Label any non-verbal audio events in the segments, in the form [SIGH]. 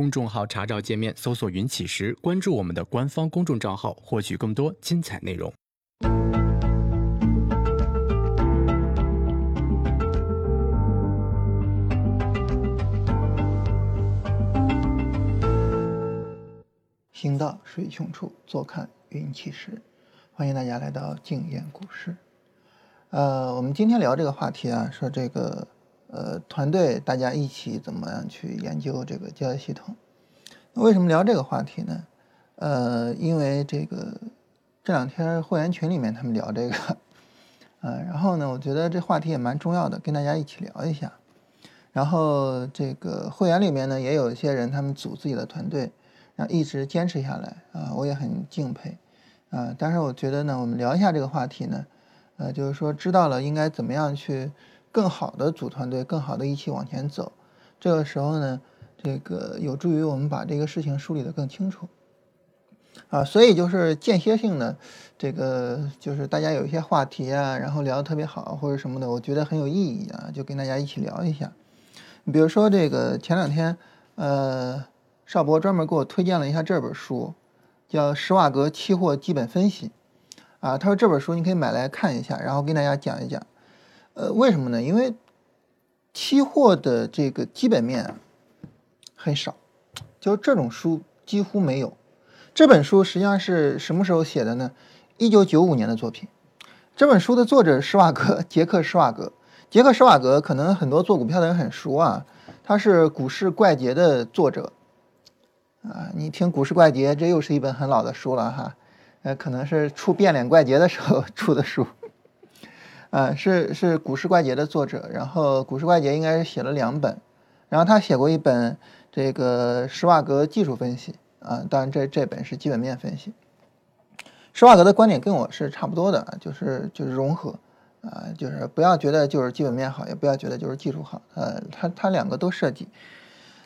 公众号查找界面搜索“云起时”，关注我们的官方公众账号，获取更多精彩内容。行到水穷处，坐看云起时。欢迎大家来到静言股市。呃，我们今天聊这个话题啊，说这个呃团队大家一起怎么样去研究这个交易系统。那为什么聊这个话题呢？呃，因为这个这两天会员群里面他们聊这个，呃，然后呢，我觉得这话题也蛮重要的，跟大家一起聊一下。然后这个会员里面呢，也有一些人他们组自己的团队，然后一直坚持下来啊，我也很敬佩啊。但是我觉得呢，我们聊一下这个话题呢。呃，就是说知道了应该怎么样去更好的组团队，更好的一起往前走。这个时候呢，这个有助于我们把这个事情梳理的更清楚。啊，所以就是间歇性的，这个就是大家有一些话题啊，然后聊得特别好或者什么的，我觉得很有意义啊，就跟大家一起聊一下。比如说这个前两天，呃，邵博专门给我推荐了一下这本书，叫《施瓦格期货基本分析》。啊，他说这本书你可以买来看一下，然后跟大家讲一讲。呃，为什么呢？因为期货的这个基本面很少，就这种书几乎没有。这本书实际上是什么时候写的呢？一九九五年的作品。这本书的作者施瓦格，杰克施瓦格。杰克施瓦格可能很多做股票的人很熟啊，他是《股市怪杰》的作者。啊，你听《股市怪杰》，这又是一本很老的书了哈。呃，可能是出变脸怪杰的时候 [LAUGHS] 出的书，呃，是是股市怪杰的作者，然后股市怪杰应该是写了两本，然后他写过一本这个施瓦格技术分析啊，当然这这本是基本面分析。施瓦格的观点跟我是差不多的，就是就是融合啊，就是不要觉得就是基本面好，也不要觉得就是技术好，呃，他他两个都涉及，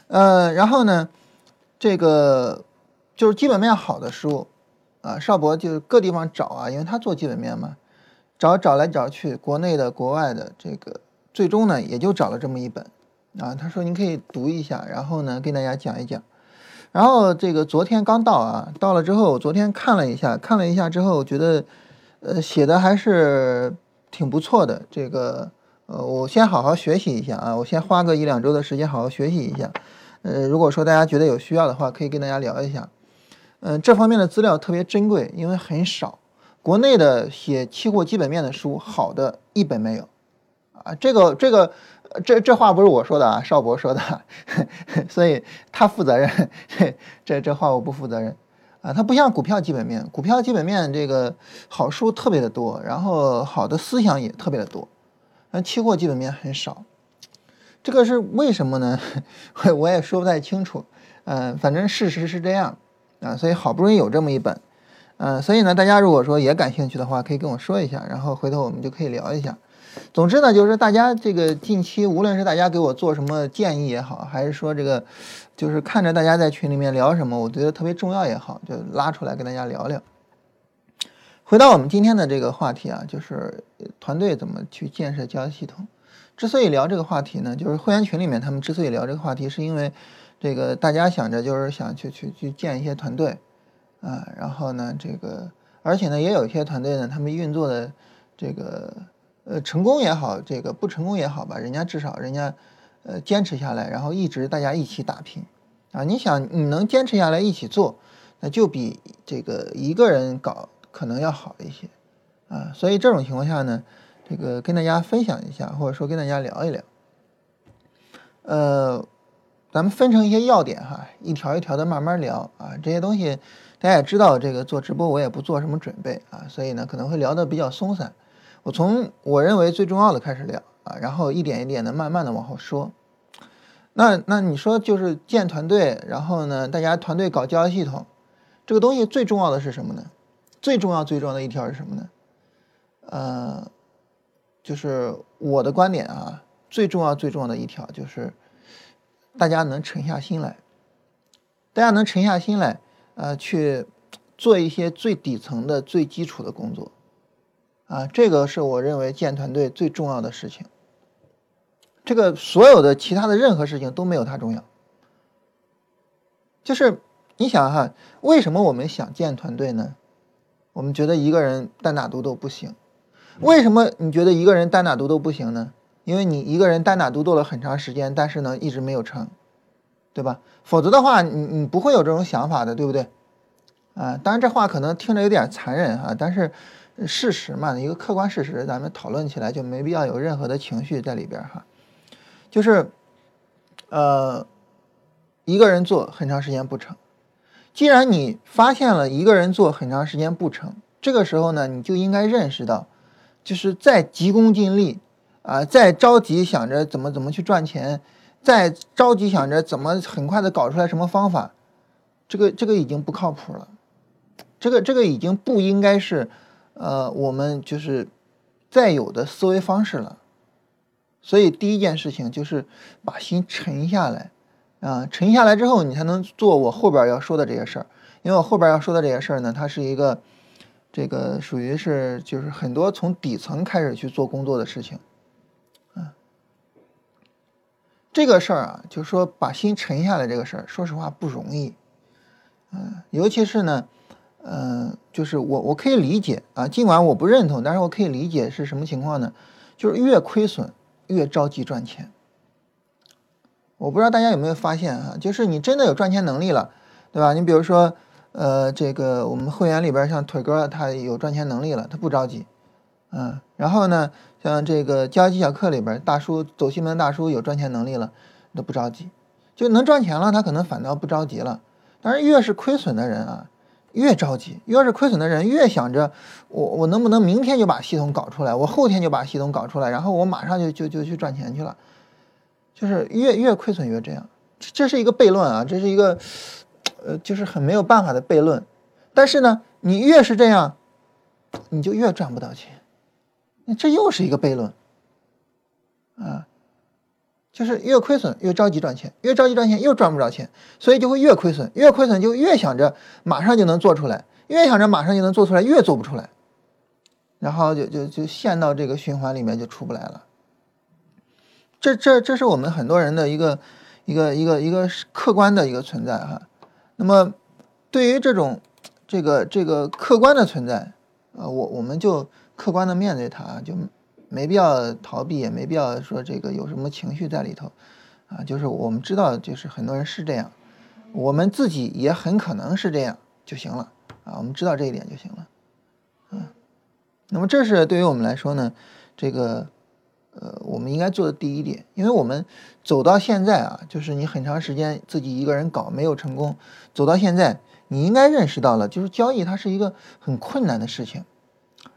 呃，然后呢，这个就是基本面好的书。啊，邵博就是各地方找啊，因为他做基本面嘛，找找来找去，国内的、国外的，这个最终呢也就找了这么一本啊。他说您可以读一下，然后呢跟大家讲一讲。然后这个昨天刚到啊，到了之后，昨天看了一下，看了一下之后，我觉得呃写的还是挺不错的。这个呃，我先好好学习一下啊，我先花个一两周的时间好好学习一下。呃，如果说大家觉得有需要的话，可以跟大家聊一下。嗯，这方面的资料特别珍贵，因为很少，国内的写期货基本面的书好的一本没有，啊，这个这个这这话不是我说的啊，邵博说的，[LAUGHS] 所以他负责任，这这话我不负责任，啊，他不像股票基本面，股票基本面这个好书特别的多，然后好的思想也特别的多，那期货基本面很少，这个是为什么呢？[LAUGHS] 我也说不太清楚，嗯，反正事实是这样。啊，所以好不容易有这么一本，嗯，所以呢，大家如果说也感兴趣的话，可以跟我说一下，然后回头我们就可以聊一下。总之呢，就是大家这个近期，无论是大家给我做什么建议也好，还是说这个，就是看着大家在群里面聊什么，我觉得特别重要也好，就拉出来跟大家聊聊。回到我们今天的这个话题啊，就是团队怎么去建设交易系统。之所以聊这个话题呢，就是会员群里面他们之所以聊这个话题，是因为。这个大家想着就是想去去去建一些团队，啊，然后呢，这个而且呢，也有一些团队呢，他们运作的这个呃成功也好，这个不成功也好吧，人家至少人家呃坚持下来，然后一直大家一起打拼，啊，你想你能坚持下来一起做，那就比这个一个人搞可能要好一些，啊，所以这种情况下呢，这个跟大家分享一下，或者说跟大家聊一聊，呃。咱们分成一些要点哈，一条一条的慢慢聊啊。这些东西大家也知道，这个做直播我也不做什么准备啊，所以呢可能会聊得比较松散。我从我认为最重要的开始聊啊，然后一点一点的慢慢的往后说。那那你说就是建团队，然后呢大家团队搞交易系统，这个东西最重要的是什么呢？最重要最重要的一条是什么呢？呃，就是我的观点啊，最重要最重要的一条就是。大家能沉下心来，大家能沉下心来，呃，去做一些最底层的、最基础的工作，啊，这个是我认为建团队最重要的事情。这个所有的其他的任何事情都没有它重要，就是你想哈，为什么我们想建团队呢？我们觉得一个人单打独斗不行。为什么你觉得一个人单打独斗不行呢？因为你一个人单打独斗了很长时间，但是呢一直没有成，对吧？否则的话，你你不会有这种想法的，对不对？啊，当然这话可能听着有点残忍哈，但是事实嘛，一个客观事实，咱们讨论起来就没必要有任何的情绪在里边哈。就是，呃，一个人做很长时间不成，既然你发现了一个人做很长时间不成，这个时候呢，你就应该认识到，就是再急功近利啊，再着急想着怎么怎么去赚钱，再着急想着怎么很快的搞出来什么方法，这个这个已经不靠谱了。这个这个已经不应该是，呃，我们就是再有的思维方式了。所以第一件事情就是把心沉下来，啊，沉下来之后，你才能做我后边要说的这些事儿。因为我后边要说的这些事儿呢，它是一个这个属于是就是很多从底层开始去做工作的事情，啊，这个事儿啊，就是说把心沉下来这个事儿，说实话不容易，嗯，尤其是呢。嗯，就是我我可以理解啊，尽管我不认同，但是我可以理解是什么情况呢？就是越亏损越着急赚钱。我不知道大家有没有发现啊，就是你真的有赚钱能力了，对吧？你比如说，呃，这个我们会员里边像腿哥他有赚钱能力了，他不着急，嗯。然后呢，像这个交易技巧课里边大叔走西门大叔有赚钱能力了，都不着急，就能赚钱了，他可能反倒不着急了。但是越是亏损的人啊。越着急，越是亏损的人，越想着我我能不能明天就把系统搞出来，我后天就把系统搞出来，然后我马上就就就去赚钱去了，就是越越亏损越这样，这是一个悖论啊，这是一个呃就是很没有办法的悖论。但是呢，你越是这样，你就越赚不到钱，那这又是一个悖论啊。就是越亏损越着急赚钱，越着急赚钱又赚不着钱，所以就会越亏损，越亏损就越想着马上就能做出来，越想着马上就能做出来，越做不出来，然后就就就陷到这个循环里面就出不来了。这这这是我们很多人的一个一个一个一个客观的一个存在哈。那么对于这种这个这个客观的存在啊，我我们就客观的面对它就。没必要逃避，也没必要说这个有什么情绪在里头，啊，就是我们知道，就是很多人是这样，我们自己也很可能是这样就行了，啊，我们知道这一点就行了，嗯，那么这是对于我们来说呢，这个，呃，我们应该做的第一点，因为我们走到现在啊，就是你很长时间自己一个人搞没有成功，走到现在，你应该认识到了，就是交易它是一个很困难的事情，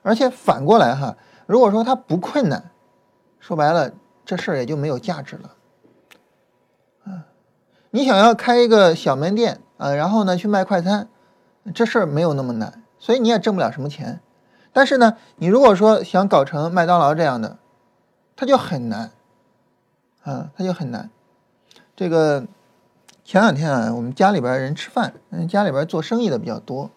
而且反过来哈。如果说它不困难，说白了，这事儿也就没有价值了。啊，你想要开一个小门店啊，然后呢去卖快餐，这事儿没有那么难，所以你也挣不了什么钱。但是呢，你如果说想搞成麦当劳这样的，它就很难，啊，它就很难。这个前两天啊，我们家里边人吃饭，嗯，家里边做生意的比较多，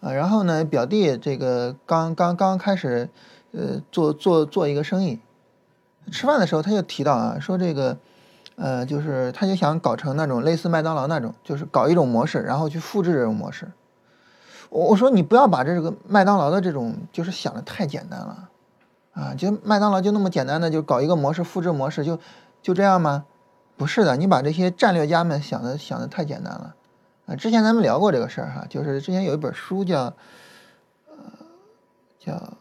啊，然后呢，表弟这个刚刚刚开始。呃，做做做一个生意，吃饭的时候他就提到啊，说这个，呃，就是他就想搞成那种类似麦当劳那种，就是搞一种模式，然后去复制这种模式。我我说你不要把这个麦当劳的这种就是想的太简单了，啊，就麦当劳就那么简单的就搞一个模式复制模式就就这样吗？不是的，你把这些战略家们想的想的太简单了，啊，之前咱们聊过这个事儿哈，就是之前有一本书叫，呃，叫。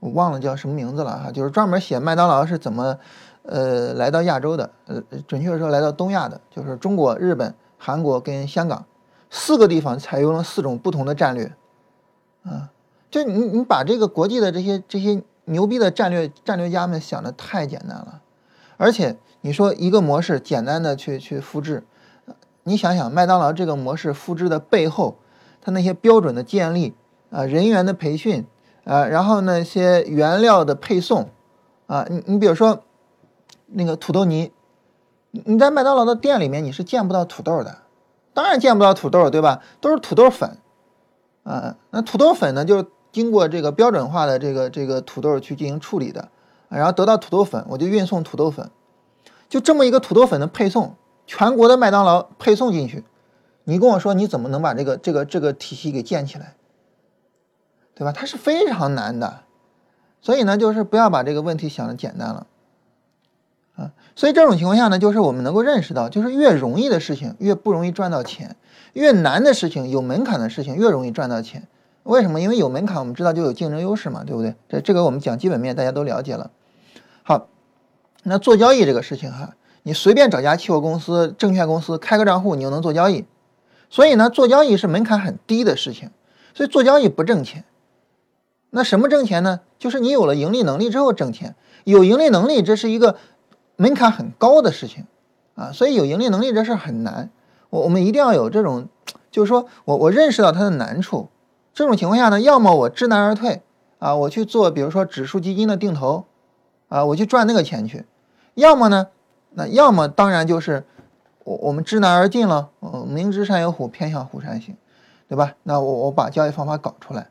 我忘了叫什么名字了哈，就是专门写麦当劳是怎么，呃，来到亚洲的，呃，准确的说来到东亚的，就是中国、日本、韩国跟香港四个地方采用了四种不同的战略，啊，就你你把这个国际的这些这些牛逼的战略战略家们想的太简单了，而且你说一个模式简单的去去复制，你想想麦当劳这个模式复制的背后，它那些标准的建立啊，人员的培训。啊，然后那些原料的配送，啊，你你比如说，那个土豆泥，你在麦当劳的店里面你是见不到土豆的，当然见不到土豆，对吧？都是土豆粉，啊，那土豆粉呢，就是经过这个标准化的这个这个土豆去进行处理的，然后得到土豆粉，我就运送土豆粉，就这么一个土豆粉的配送，全国的麦当劳配送进去，你跟我说你怎么能把这个这个这个体系给建起来，对吧？它是非常难的，所以呢，就是不要把这个问题想的简单了，啊，所以这种情况下呢，就是我们能够认识到，就是越容易的事情越不容易赚到钱，越难的事情有门槛的事情越容易赚到钱。为什么？因为有门槛，我们知道就有竞争优势嘛，对不对？这这个我们讲基本面，大家都了解了。好，那做交易这个事情哈，你随便找家期货公司、证券公司开个账户，你就能做交易。所以呢，做交易是门槛很低的事情，所以做交易不挣钱。那什么挣钱呢？就是你有了盈利能力之后挣钱。有盈利能力，这是一个门槛很高的事情啊，所以有盈利能力这事很难。我我们一定要有这种，就是说我我认识到它的难处。这种情况下呢，要么我知难而退啊，我去做比如说指数基金的定投啊，我去赚那个钱去；要么呢，那要么当然就是我我们知难而进了，嗯，明知山有虎，偏向虎山行，对吧？那我我把交易方法搞出来。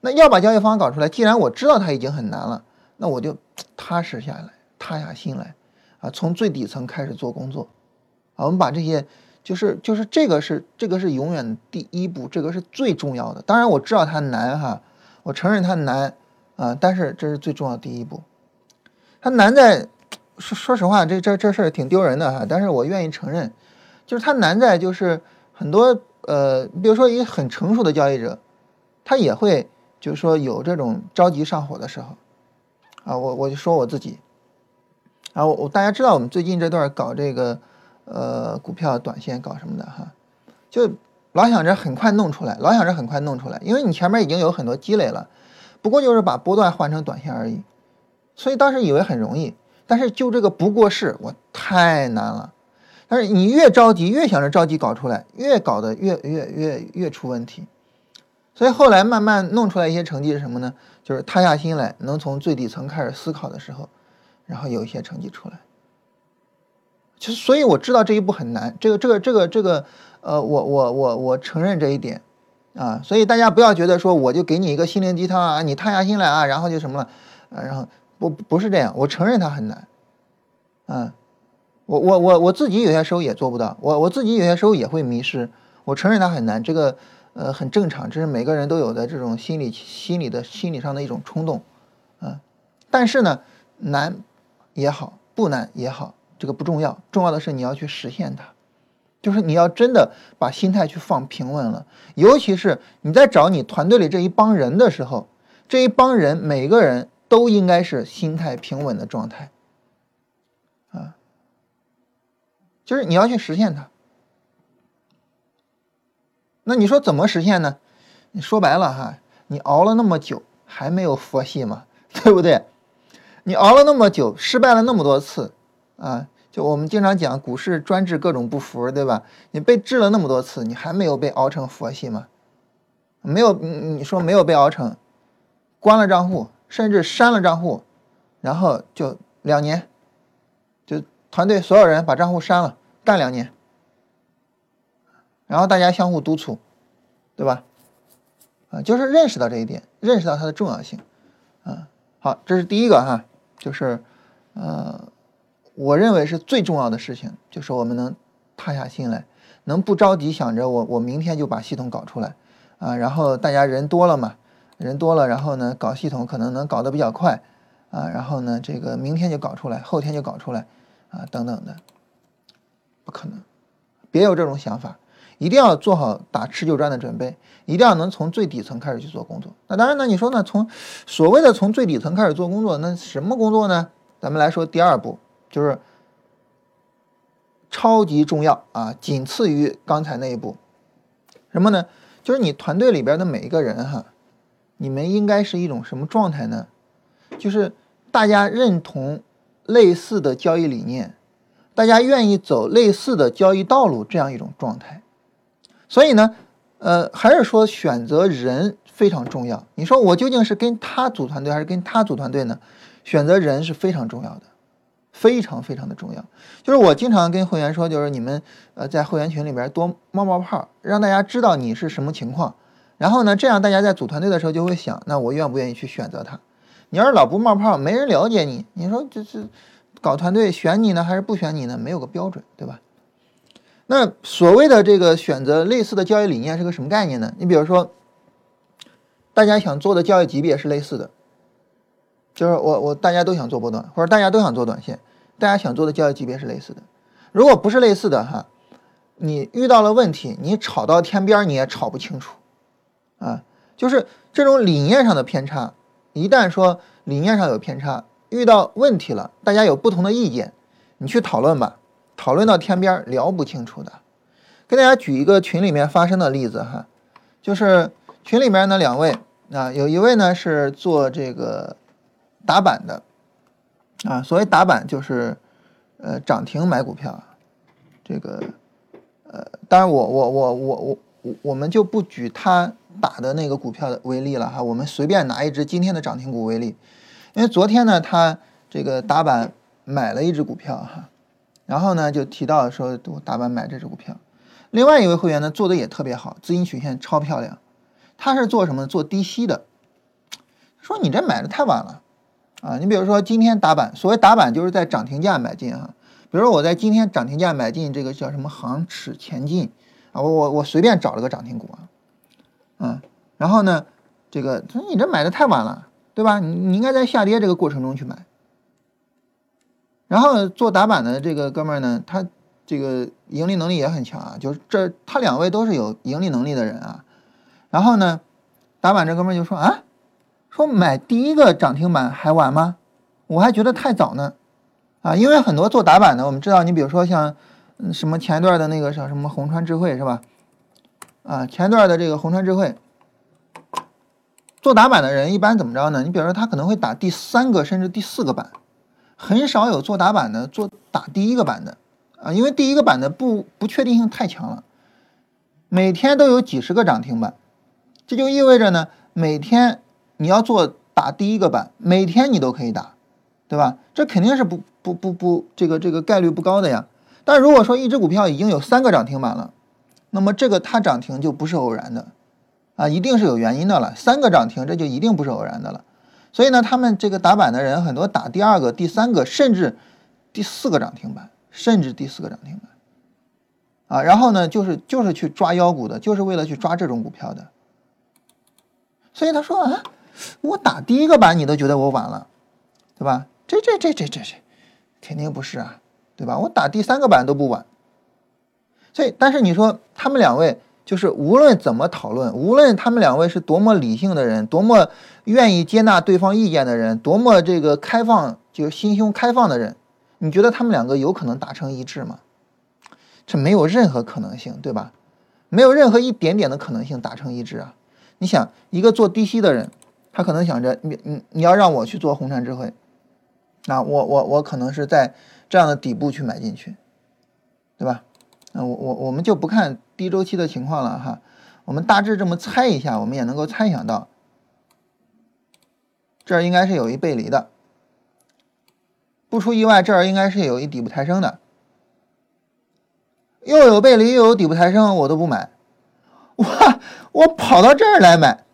那要把交易方法搞出来，既然我知道它已经很难了，那我就踏实下来，踏下心来，啊，从最底层开始做工作，啊，我们把这些，就是就是这个是这个是永远第一步，这个是最重要的。当然我知道它难哈，我承认它难啊，但是这是最重要的第一步。它难在说说实话，这这这事儿挺丢人的哈，但是我愿意承认，就是它难在就是很多呃，比如说一个很成熟的交易者，他也会。就是说有这种着急上火的时候，啊，我我就说我自己，啊，我我大家知道我们最近这段搞这个呃股票短线搞什么的哈，就老想着很快弄出来，老想着很快弄出来，因为你前面已经有很多积累了，不过就是把波段换成短线而已，所以当时以为很容易，但是就这个不过市，我太难了，但是你越着急，越想着着急搞出来，越搞得越越越越出问题。所以后来慢慢弄出来一些成绩是什么呢？就是踏下心来，能从最底层开始思考的时候，然后有一些成绩出来。其实，所以我知道这一步很难。这个、这个、这个、这个，呃，我、我、我、我承认这一点啊。所以大家不要觉得说我就给你一个心灵鸡汤啊，你踏下心来啊，然后就什么了啊？然后不不是这样，我承认它很难。啊，我我我我自己有些时候也做不到，我我自己有些时候也会迷失。我承认它很难，这个。呃，很正常，这是每个人都有的这种心理、心理的心理上的一种冲动，啊，但是呢，难也好，不难也好，这个不重要，重要的是你要去实现它，就是你要真的把心态去放平稳了，尤其是你在找你团队里这一帮人的时候，这一帮人每个人都应该是心态平稳的状态，啊，就是你要去实现它。那你说怎么实现呢？你说白了哈，你熬了那么久还没有佛系嘛，[LAUGHS] 对不对？你熬了那么久，失败了那么多次，啊，就我们经常讲股市专治各种不服，对吧？你被治了那么多次，你还没有被熬成佛系吗？没有，你说没有被熬成，关了账户，甚至删了账户，然后就两年，就团队所有人把账户删了，干两年。然后大家相互督促，对吧？啊，就是认识到这一点，认识到它的重要性，啊，好，这是第一个哈，就是呃，我认为是最重要的事情，就是我们能踏下心来，能不着急想着我我明天就把系统搞出来，啊，然后大家人多了嘛，人多了，然后呢搞系统可能能搞得比较快，啊，然后呢这个明天就搞出来，后天就搞出来，啊，等等的，不可能，别有这种想法。一定要做好打持久战的准备，一定要能从最底层开始去做工作。那当然呢，你说呢？从所谓的从最底层开始做工作，那什么工作呢？咱们来说第二步，就是超级重要啊，仅次于刚才那一步。什么呢？就是你团队里边的每一个人哈，你们应该是一种什么状态呢？就是大家认同类似的交易理念，大家愿意走类似的交易道路这样一种状态。所以呢，呃，还是说选择人非常重要。你说我究竟是跟他组团队还是跟他组团队呢？选择人是非常重要的，非常非常的重要。就是我经常跟会员说，就是你们呃在会员群里边多冒冒泡，让大家知道你是什么情况。然后呢，这样大家在组团队的时候就会想，那我愿不愿意去选择他？你要是老不冒泡，没人了解你，你说这是搞团队选你呢还是不选你呢？没有个标准，对吧？那所谓的这个选择类似的交易理念是个什么概念呢？你比如说，大家想做的交易级别是类似的，就是我我大家都想做波段，或者大家都想做短线，大家想做的交易级别是类似的。如果不是类似的哈，你遇到了问题，你吵到天边你也吵不清楚啊。就是这种理念上的偏差，一旦说理念上有偏差，遇到问题了，大家有不同的意见，你去讨论吧。讨论到天边聊不清楚的，跟大家举一个群里面发生的例子哈，就是群里面呢两位啊，有一位呢是做这个打板的啊，所谓打板就是呃涨停买股票，这个呃当然我我我我我我我们就不举他打的那个股票的为例了哈，我们随便拿一只今天的涨停股为例，因为昨天呢他这个打板买了一只股票哈。然后呢，就提到说我打板买这只股票。另外一位会员呢，做的也特别好，资金曲线超漂亮。他是做什么？做低吸的。说你这买的太晚了啊！你比如说今天打板，所谓打板就是在涨停价买进哈。比如说我在今天涨停价买进这个叫什么航驰前进啊，我我我随便找了个涨停股啊，嗯，然后呢，这个他说你这买的太晚了，对吧？你你应该在下跌这个过程中去买。然后做打板的这个哥们儿呢，他这个盈利能力也很强啊，就是这他两位都是有盈利能力的人啊。然后呢，打板这哥们儿就说啊，说买第一个涨停板还晚吗？我还觉得太早呢，啊，因为很多做打板的，我们知道，你比如说像什么前一段的那个叫什么红川智慧是吧？啊，前段的这个红川智慧，做打板的人一般怎么着呢？你比如说他可能会打第三个甚至第四个板。很少有做打板的做打第一个板的啊，因为第一个板的不不确定性太强了，每天都有几十个涨停板，这就意味着呢，每天你要做打第一个板，每天你都可以打，对吧？这肯定是不不不不这个这个概率不高的呀。但如果说一只股票已经有三个涨停板了，那么这个它涨停就不是偶然的啊，一定是有原因的了。三个涨停这就一定不是偶然的了。所以呢，他们这个打板的人很多打第二个、第三个，甚至第四个涨停板，甚至第四个涨停板，啊，然后呢，就是就是去抓妖股的，就是为了去抓这种股票的。所以他说啊，我打第一个板你都觉得我晚了，对吧？这这这这这这，肯定不是啊，对吧？我打第三个板都不晚。所以，但是你说他们两位。就是无论怎么讨论，无论他们两位是多么理性的人，多么愿意接纳对方意见的人，多么这个开放，就是心胸开放的人，你觉得他们两个有可能达成一致吗？这没有任何可能性，对吧？没有任何一点点的可能性达成一致啊！你想，一个做低吸的人，他可能想着你你你要让我去做红杉智慧，那我我我可能是在这样的底部去买进去，对吧？那我我我们就不看低周期的情况了哈，我们大致这么猜一下，我们也能够猜想到，这儿应该是有一背离的，不出意外，这儿应该是有一底部抬升的，又有背离又有底部抬升，我都不买，哇，我跑到这儿来买，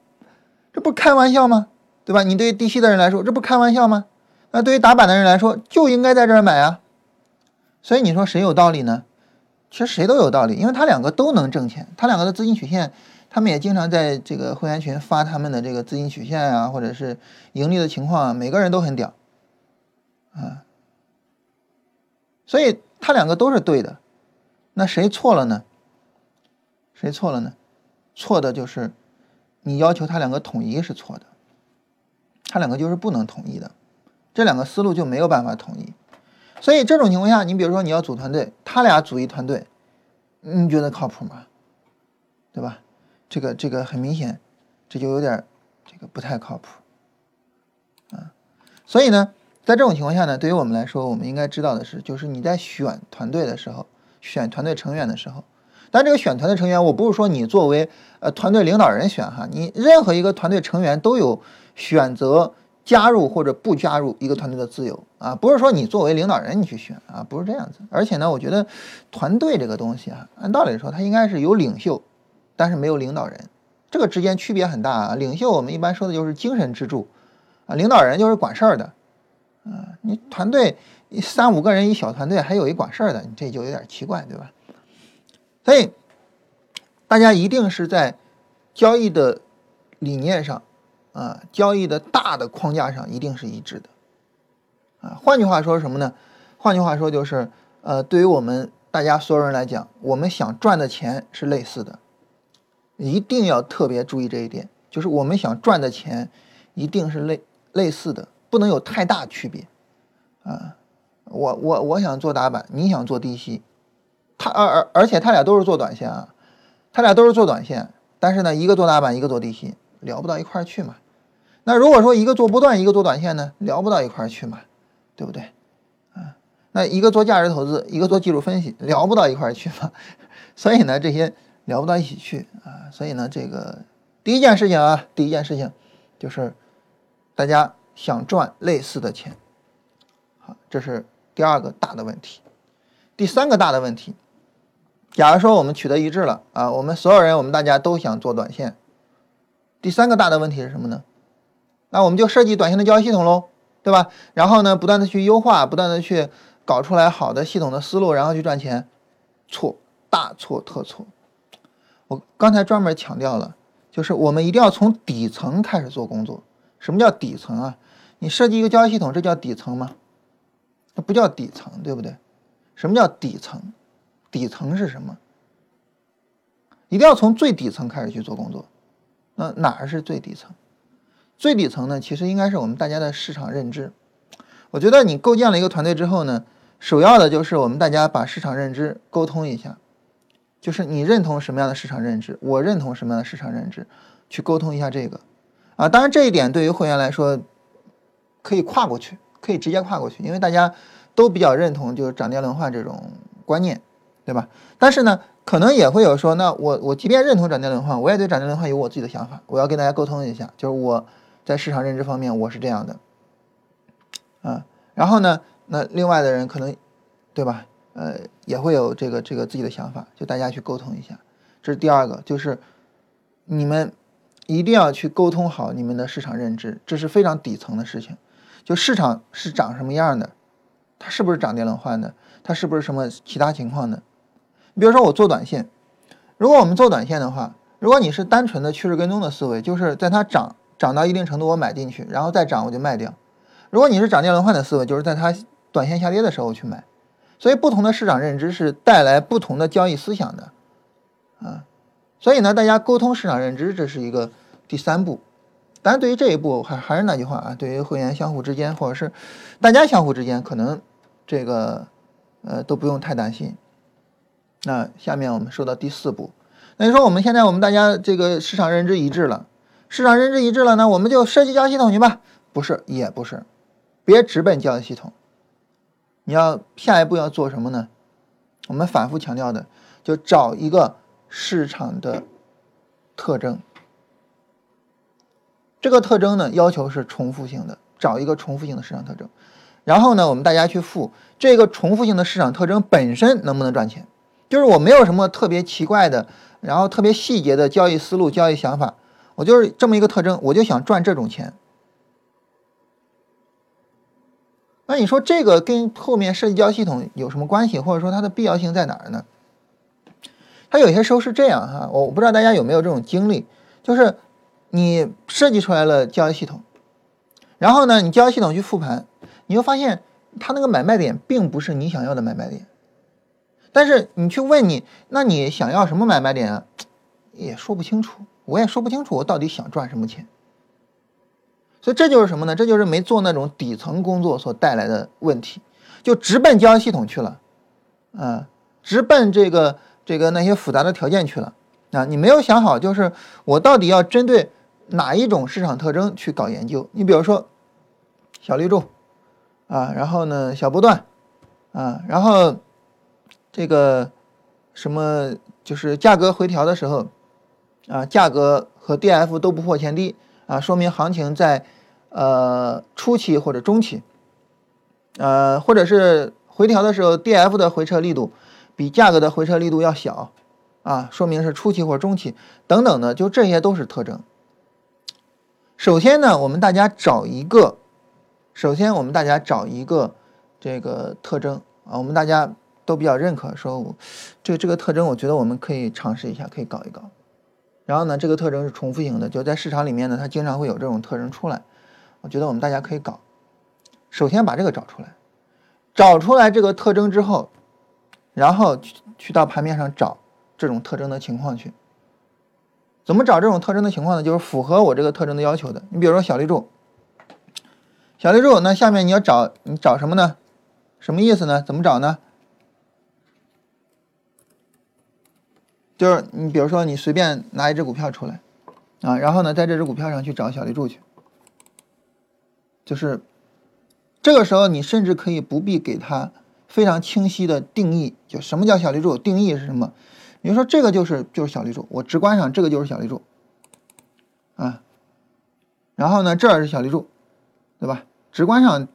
这不开玩笑吗？对吧？你对于低吸的人来说，这不开玩笑吗？那对于打板的人来说，就应该在这儿买啊，所以你说谁有道理呢？其实谁都有道理，因为他两个都能挣钱，他两个的资金曲线，他们也经常在这个会员群发他们的这个资金曲线啊，或者是盈利的情况啊，每个人都很屌，啊，所以他两个都是对的，那谁错了呢？谁错了呢？错的就是你要求他两个统一是错的，他两个就是不能统一的，这两个思路就没有办法统一。所以这种情况下，你比如说你要组团队，他俩组一团队，你觉得靠谱吗？对吧？这个这个很明显，这就有点这个不太靠谱啊。所以呢，在这种情况下呢，对于我们来说，我们应该知道的是，就是你在选团队的时候，选团队成员的时候，但这个选团队成员，我不是说你作为呃团队领导人选哈，你任何一个团队成员都有选择。加入或者不加入一个团队的自由啊，不是说你作为领导人你去选啊，不是这样子。而且呢，我觉得团队这个东西啊，按道理说它应该是有领袖，但是没有领导人，这个之间区别很大啊。领袖我们一般说的就是精神支柱啊，领导人就是管事儿的啊。你团队三五个人一小团队，还有一管事儿的，你这就有点奇怪，对吧？所以大家一定是在交易的理念上啊，交易的大的框架上一定是一致的啊。换句话说什么呢？换句话说就是呃，对于我们大家所有人来讲，我们想赚的钱是类似的，一定要特别注意这一点，就是我们想赚的钱一定是类类似的，不能有太大区别啊。我我我想做打板，你想做低吸，他而而而且他俩都是做短线啊，他俩都是做短线，但是呢，一个做打板，一个做低吸，聊不到一块儿去嘛。那如果说一个做波段，一个做短线呢，聊不到一块儿去嘛，对不对？啊，那一个做价值投资，一个做技术分析，聊不到一块儿去嘛。[LAUGHS] 所以呢，这些聊不到一起去啊。所以呢，这个第一件事情啊，第一件事情就是大家想赚类似的钱，好，这是。第二个大的问题，第三个大的问题，假如说我们取得一致了啊，我们所有人，我们大家都想做短线。第三个大的问题是什么呢？那我们就设计短线的交易系统喽，对吧？然后呢，不断的去优化，不断的去搞出来好的系统的思路，然后去赚钱。错，大错特错。我刚才专门强调了，就是我们一定要从底层开始做工作。什么叫底层啊？你设计一个交易系统，这叫底层吗？它不叫底层，对不对？什么叫底层？底层是什么？一定要从最底层开始去做工作。那哪儿是最底层？最底层呢，其实应该是我们大家的市场认知。我觉得你构建了一个团队之后呢，首要的就是我们大家把市场认知沟通一下，就是你认同什么样的市场认知，我认同什么样的市场认知，去沟通一下这个。啊，当然这一点对于会员来说可以跨过去。可以直接跨过去，因为大家都比较认同就是涨跌轮换这种观念，对吧？但是呢，可能也会有说，那我我即便认同涨跌轮换，我也对涨跌轮换有我自己的想法，我要跟大家沟通一下，就是我在市场认知方面我是这样的，啊，然后呢，那另外的人可能，对吧？呃，也会有这个这个自己的想法，就大家去沟通一下，这是第二个，就是你们一定要去沟通好你们的市场认知，这是非常底层的事情。就市场是长什么样的，它是不是涨跌轮换的，它是不是什么其他情况的？你比如说我做短线，如果我们做短线的话，如果你是单纯的趋势跟踪的思维，就是在它涨涨到一定程度我买进去，然后再涨我就卖掉；如果你是涨跌轮换的思维，就是在它短线下跌的时候去买。所以不同的市场认知是带来不同的交易思想的，啊，所以呢，大家沟通市场认知，这是一个第三步。当然，对于这一步，还还是那句话啊，对于会员相互之间，或者是大家相互之间，可能这个呃都不用太担心。那下面我们说到第四步，那你说我们现在我们大家这个市场认知一致了，市场认知一致了，那我们就设计交易系统去吧？不是，也不是，别直奔交易系统。你要下一步要做什么呢？我们反复强调的，就找一个市场的特征。这个特征呢，要求是重复性的，找一个重复性的市场特征，然后呢，我们大家去复这个重复性的市场特征本身能不能赚钱？就是我没有什么特别奇怪的，然后特别细节的交易思路、交易想法，我就是这么一个特征，我就想赚这种钱。那你说这个跟后面设计交易系统有什么关系，或者说它的必要性在哪儿呢？它有些时候是这样哈，我不知道大家有没有这种经历，就是。你设计出来了交易系统，然后呢，你交易系统去复盘，你会发现它那个买卖点并不是你想要的买卖点。但是你去问你，那你想要什么买卖点啊？也说不清楚，我也说不清楚我到底想赚什么钱。所以这就是什么呢？这就是没做那种底层工作所带来的问题，就直奔交易系统去了，啊，直奔这个这个那些复杂的条件去了啊！你没有想好，就是我到底要针对。哪一种市场特征去搞研究？你比如说小绿柱啊，然后呢小波段啊，然后这个什么就是价格回调的时候啊，价格和 D F 都不破前低啊，说明行情在呃初期或者中期，呃或者是回调的时候 D F 的回撤力度比价格的回撤力度要小啊，说明是初期或者中期等等的，就这些都是特征。首先呢，我们大家找一个，首先我们大家找一个这个特征啊，我们大家都比较认可，说这这个特征，我觉得我们可以尝试一下，可以搞一搞。然后呢，这个特征是重复型的，就在市场里面呢，它经常会有这种特征出来。我觉得我们大家可以搞。首先把这个找出来，找出来这个特征之后，然后去去到盘面上找这种特征的情况去。怎么找这种特征的情况呢？就是符合我这个特征的要求的。你比如说小绿柱，小绿柱，那下面你要找你找什么呢？什么意思呢？怎么找呢？就是你比如说你随便拿一只股票出来，啊，然后呢在这只股票上去找小绿柱去，就是这个时候你甚至可以不必给它非常清晰的定义，就什么叫小绿柱？定义是什么？你说这个就是就是小绿柱，我直观上这个就是小绿柱，啊，然后呢这儿是小绿柱，对吧？直观上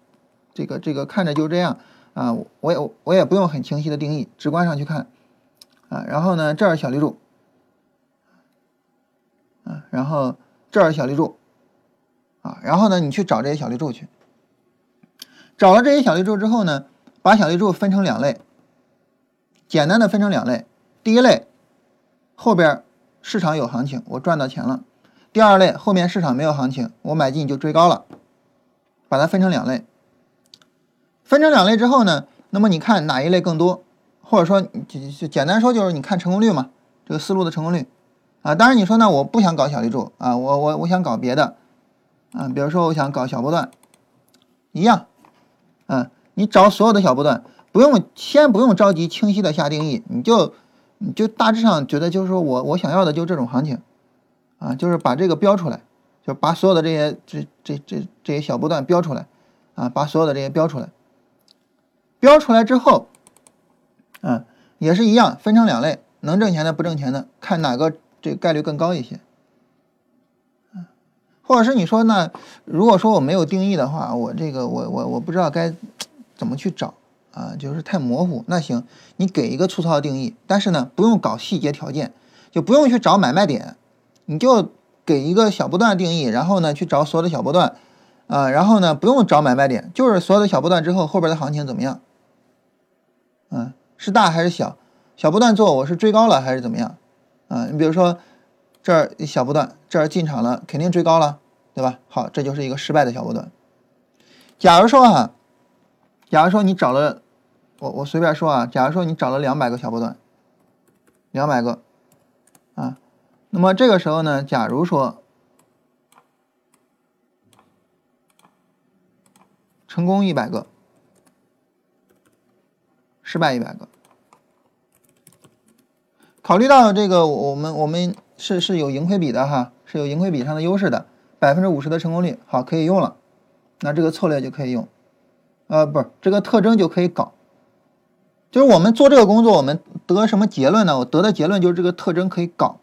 这个这个看着就这样啊，我也我也不用很清晰的定义，直观上去看啊，然后呢这儿小绿柱，啊，然后这儿小绿柱，啊，然后呢你去找这些小绿柱去，找了这些小绿柱之后呢，把小绿柱分成两类，简单的分成两类。第一类，后边市场有行情，我赚到钱了。第二类，后面市场没有行情，我买进就追高了。把它分成两类，分成两类之后呢，那么你看哪一类更多，或者说就就简单说就是你看成功率嘛，这个思路的成功率啊。当然你说呢，我不想搞小绿柱啊，我我我想搞别的啊，比如说我想搞小波段，一样，嗯，你找所有的小波段，不用先不用着急清晰的下定义，你就。你就大致上觉得，就是说我我想要的就这种行情，啊，就是把这个标出来，就把所有的这些这这这这些小波段标出来，啊，把所有的这些标出来，标出来之后，嗯，也是一样，分成两类，能挣钱的不挣钱的，看哪个这个概率更高一些，嗯，或者是你说那如果说我没有定义的话，我这个我我我不知道该怎么去找。啊，就是太模糊。那行，你给一个粗糙的定义，但是呢，不用搞细节条件，就不用去找买卖点，你就给一个小波段定义，然后呢，去找所有的小波段，啊，然后呢，不用找买卖点，就是所有的小波段之后后边的行情怎么样？嗯，是大还是小？小波段做我是追高了还是怎么样？啊，你比如说这儿小波段，这儿进场了，肯定追高了，对吧？好，这就是一个失败的小波段。假如说哈，假如说你找了。我我随便说啊，假如说你找了两百个小波段，两百个，啊，那么这个时候呢，假如说成功一百个，失败一百个，考虑到这个我们我们是是有盈亏比的哈，是有盈亏比上的优势的，百分之五十的成功率，好可以用了，那这个策略就可以用，呃，不是这个特征就可以搞。就是我们做这个工作，我们得什么结论呢？我得的结论就是这个特征可以搞。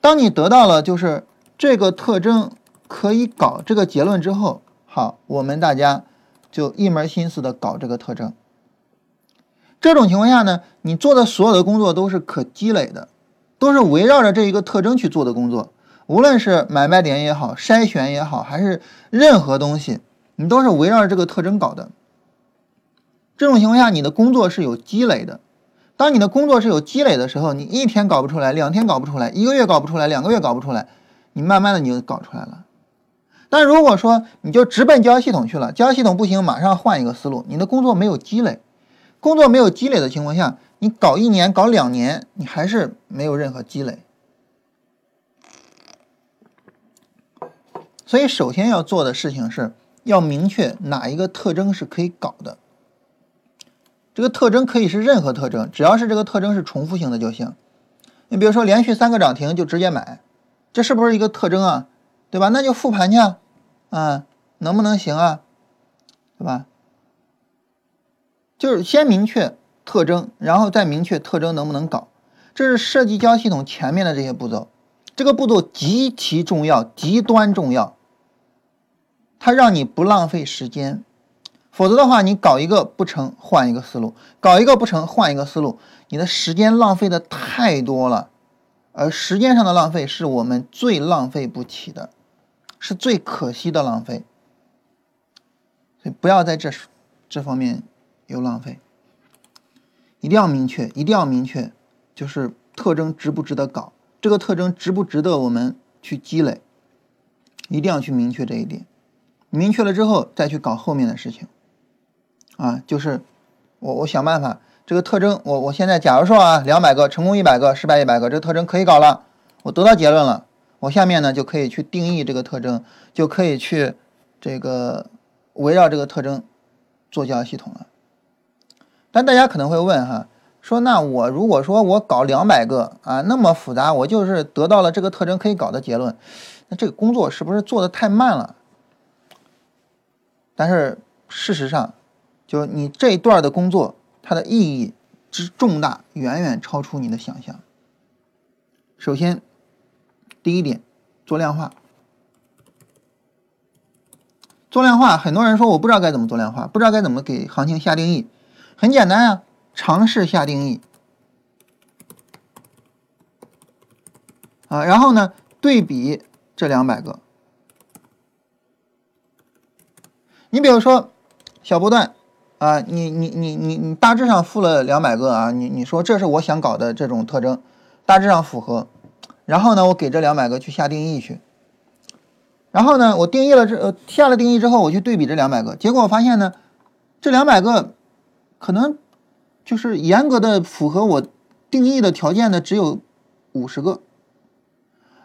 当你得到了就是这个特征可以搞这个结论之后，好，我们大家就一门心思的搞这个特征。这种情况下呢，你做的所有的工作都是可积累的，都是围绕着这一个特征去做的工作。无论是买卖点也好，筛选也好，还是任何东西，你都是围绕着这个特征搞的。这种情况下，你的工作是有积累的。当你的工作是有积累的时候，你一天搞不出来，两天搞不出来，一个月搞不出来，两个月搞不出来，你慢慢的你就搞出来了。但如果说你就直奔交易系统去了，交易系统不行，马上换一个思路，你的工作没有积累，工作没有积累的情况下，你搞一年、搞两年，你还是没有任何积累。所以，首先要做的事情是要明确哪一个特征是可以搞的。这个特征可以是任何特征，只要是这个特征是重复性的就行。你比如说连续三个涨停就直接买，这是不是一个特征啊？对吧？那就复盘去啊，能不能行啊？对吧？就是先明确特征，然后再明确特征能不能搞，这是设计交系统前面的这些步骤。这个步骤极其重要，极端重要，它让你不浪费时间。否则的话，你搞一个不成，换一个思路；搞一个不成，换一个思路，你的时间浪费的太多了。而时间上的浪费是我们最浪费不起的，是最可惜的浪费。所以不要在这这方面有浪费。一定要明确，一定要明确，就是特征值不值得搞，这个特征值不值得我们去积累，一定要去明确这一点。明确了之后，再去搞后面的事情。啊，就是我我想办法，这个特征，我我现在假如说啊，两百个成功一百个，失败一百个，这个特征可以搞了，我得到结论了，我下面呢就可以去定义这个特征，就可以去这个围绕这个特征做交易系统了。但大家可能会问哈，说那我如果说我搞两百个啊，那么复杂，我就是得到了这个特征可以搞的结论，那这个工作是不是做的太慢了？但是事实上，就你这一段的工作，它的意义之重大，远远超出你的想象。首先，第一点，做量化。做量化，很多人说我不知道该怎么做量化，不知道该怎么给行情下定义。很简单啊，尝试下定义啊，然后呢，对比这两百个。你比如说小波段啊，你你你你你大致上付了两百个啊，你你说这是我想搞的这种特征，大致上符合。然后呢，我给这两百个去下定义去。然后呢，我定义了这呃下了定义之后，我去对比这两百个，结果我发现呢，这两百个。可能就是严格的符合我定义的条件的只有五十个，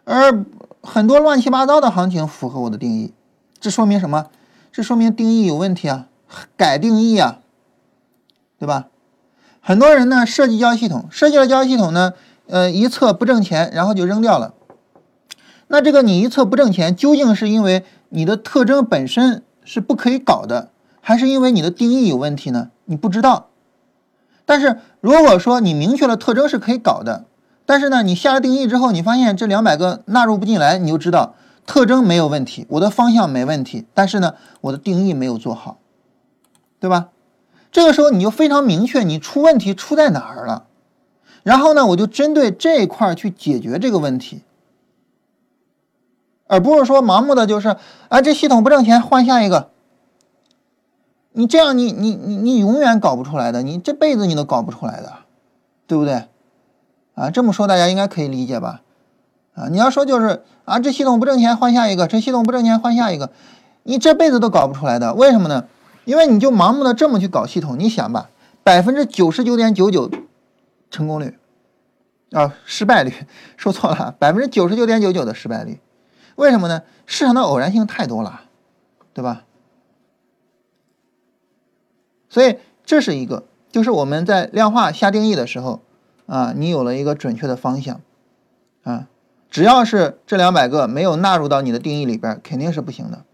而很多乱七八糟的行情符合我的定义，这说明什么？这说明定义有问题啊，改定义啊，对吧？很多人呢设计交易系统，设计了交易系统呢，呃，一测不挣钱，然后就扔掉了。那这个你一测不挣钱，究竟是因为你的特征本身是不可以搞的，还是因为你的定义有问题呢？你不知道，但是如果说你明确了特征是可以搞的，但是呢，你下了定义之后，你发现这两百个纳入不进来，你就知道特征没有问题，我的方向没问题，但是呢，我的定义没有做好，对吧？这个时候你就非常明确你出问题出在哪儿了，然后呢，我就针对这一块去解决这个问题，而不是说盲目的就是啊，这系统不挣钱，换下一个。你这样，你你你你永远搞不出来的，你这辈子你都搞不出来的，对不对？啊，这么说大家应该可以理解吧？啊，你要说就是啊，这系统不挣钱，换下一个；这系统不挣钱，换下一个，你这辈子都搞不出来的。为什么呢？因为你就盲目的这么去搞系统，你想吧，百分之九十九点九九成功率啊，失败率说错了，百分之九十九点九九的失败率。为什么呢？市场的偶然性太多了，对吧？所以这是一个，就是我们在量化下定义的时候，啊，你有了一个准确的方向，啊，只要是这两百个没有纳入到你的定义里边，肯定是不行的。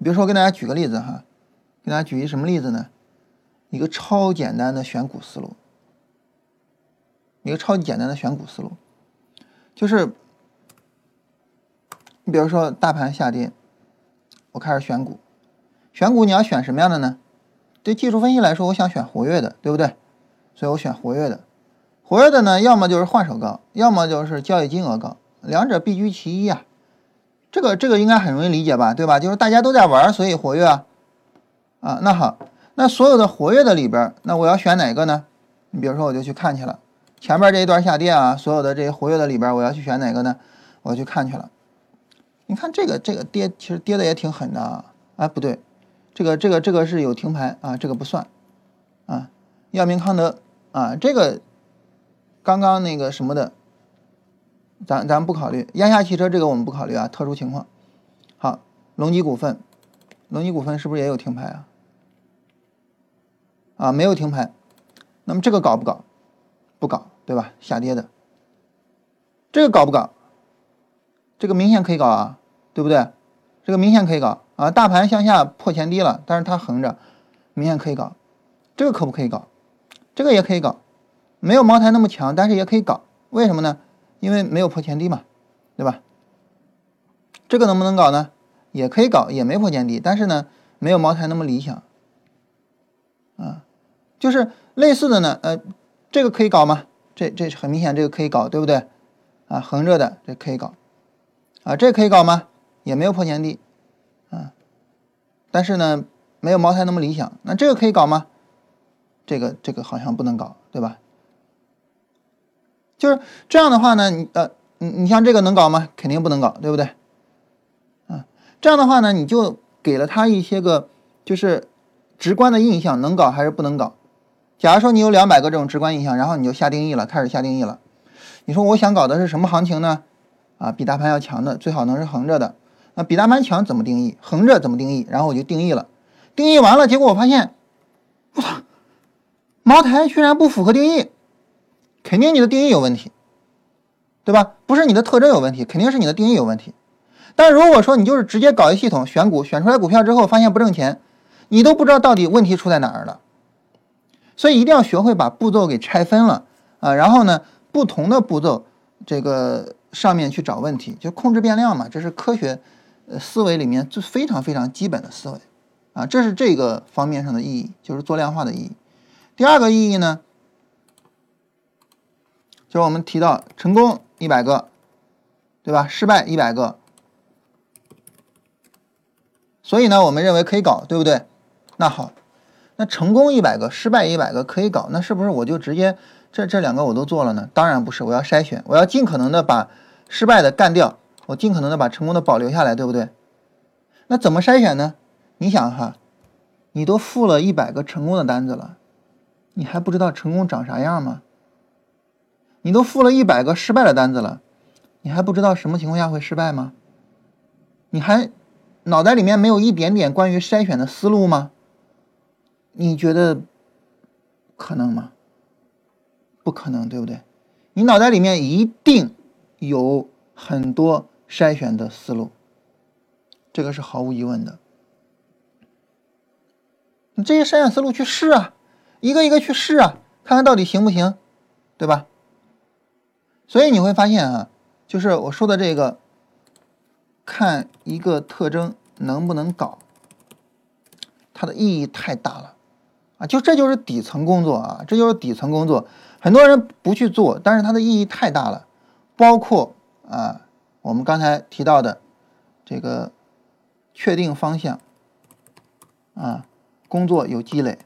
比如说，我给大家举个例子哈，给大家举一什么例子呢？一个超简单的选股思路，一个超级简单的选股思路，就是你比如说大盘下跌，我开始选股，选股你要选什么样的呢？对技术分析来说，我想选活跃的，对不对？所以我选活跃的。活跃的呢，要么就是换手高，要么就是交易金额高，两者必居其一啊。这个这个应该很容易理解吧，对吧？就是大家都在玩，所以活跃啊。啊，那好，那所有的活跃的里边，那我要选哪个呢？你比如说，我就去看去了。前面这一段下跌啊，所有的这些活跃的里边，我要去选哪个呢？我去看去了。你看这个这个跌，其实跌的也挺狠的啊。啊，不对。这个这个这个是有停牌啊，这个不算啊。药明康德啊，这个刚刚那个什么的，咱咱不考虑。亚夏汽车这个我们不考虑啊，特殊情况。好，隆基股份，隆基股份是不是也有停牌啊？啊，没有停牌。那么这个搞不搞？不搞，对吧？下跌的。这个搞不搞？这个明显可以搞啊，对不对？这个明显可以搞。啊，大盘向下破前低了，但是它横着，明显可以搞，这个可不可以搞？这个也可以搞，没有茅台那么强，但是也可以搞。为什么呢？因为没有破前低嘛，对吧？这个能不能搞呢？也可以搞，也没破前低，但是呢，没有茅台那么理想。啊，就是类似的呢，呃，这个可以搞吗？这这很明显，这个可以搞，对不对？啊，横着的这可以搞，啊，这可以搞吗？也没有破前低。但是呢，没有茅台那么理想。那这个可以搞吗？这个这个好像不能搞，对吧？就是这样的话呢，你呃，你你像这个能搞吗？肯定不能搞，对不对？啊，这样的话呢，你就给了他一些个就是直观的印象，能搞还是不能搞？假如说你有两百个这种直观印象，然后你就下定义了，开始下定义了。你说我想搞的是什么行情呢？啊，比大盘要强的，最好能是横着的。那比大盘强怎么定义？横着怎么定义？然后我就定义了，定义完了，结果我发现，我操，茅台居然不符合定义，肯定你的定义有问题，对吧？不是你的特征有问题，肯定是你的定义有问题。但如果说你就是直接搞一系统选股，选出来股票之后发现不挣钱，你都不知道到底问题出在哪儿了。所以一定要学会把步骤给拆分了啊，然后呢，不同的步骤这个上面去找问题，就控制变量嘛，这是科学。呃，思维里面就非常非常基本的思维，啊，这是这个方面上的意义，就是做量化的意义。第二个意义呢，就是我们提到成功一百个，对吧？失败一百个，所以呢，我们认为可以搞，对不对？那好，那成功一百个，失败一百个可以搞，那是不是我就直接这这两个我都做了呢？当然不是，我要筛选，我要尽可能的把失败的干掉。我尽可能的把成功的保留下来，对不对？那怎么筛选呢？你想哈，你都付了一百个成功的单子了，你还不知道成功长啥样吗？你都付了一百个失败的单子了，你还不知道什么情况下会失败吗？你还脑袋里面没有一点点关于筛选的思路吗？你觉得可能吗？不可能，对不对？你脑袋里面一定有很多。筛选的思路，这个是毫无疑问的。你这些筛选思路去试啊，一个一个去试啊，看看到底行不行，对吧？所以你会发现啊，就是我说的这个，看一个特征能不能搞，它的意义太大了啊！就这就是底层工作啊，这就是底层工作，很多人不去做，但是它的意义太大了，包括啊。我们刚才提到的这个确定方向啊，工作有积累，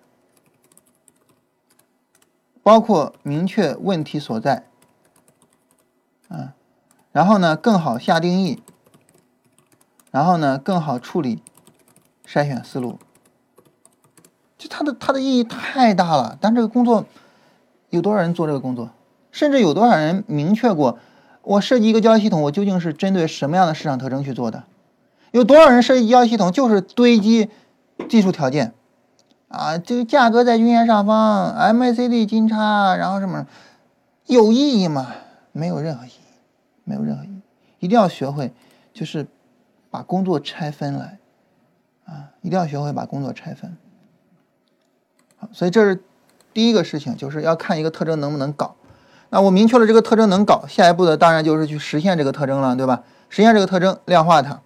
包括明确问题所在啊，然后呢更好下定义，然后呢更好处理筛选思路，就它的它的意义太大了。但这个工作有多少人做这个工作？甚至有多少人明确过？我设计一个交易系统，我究竟是针对什么样的市场特征去做的？有多少人设计交易系统就是堆积技术条件啊？这个价格在均线上方，MACD 金叉，然后什么有意义吗？没有任何意义，没有任何意义。一定要学会，就是把工作拆分来啊！一定要学会把工作拆分。好，所以这是第一个事情，就是要看一个特征能不能搞。那我明确了这个特征能搞，下一步的当然就是去实现这个特征了，对吧？实现这个特征，量化它，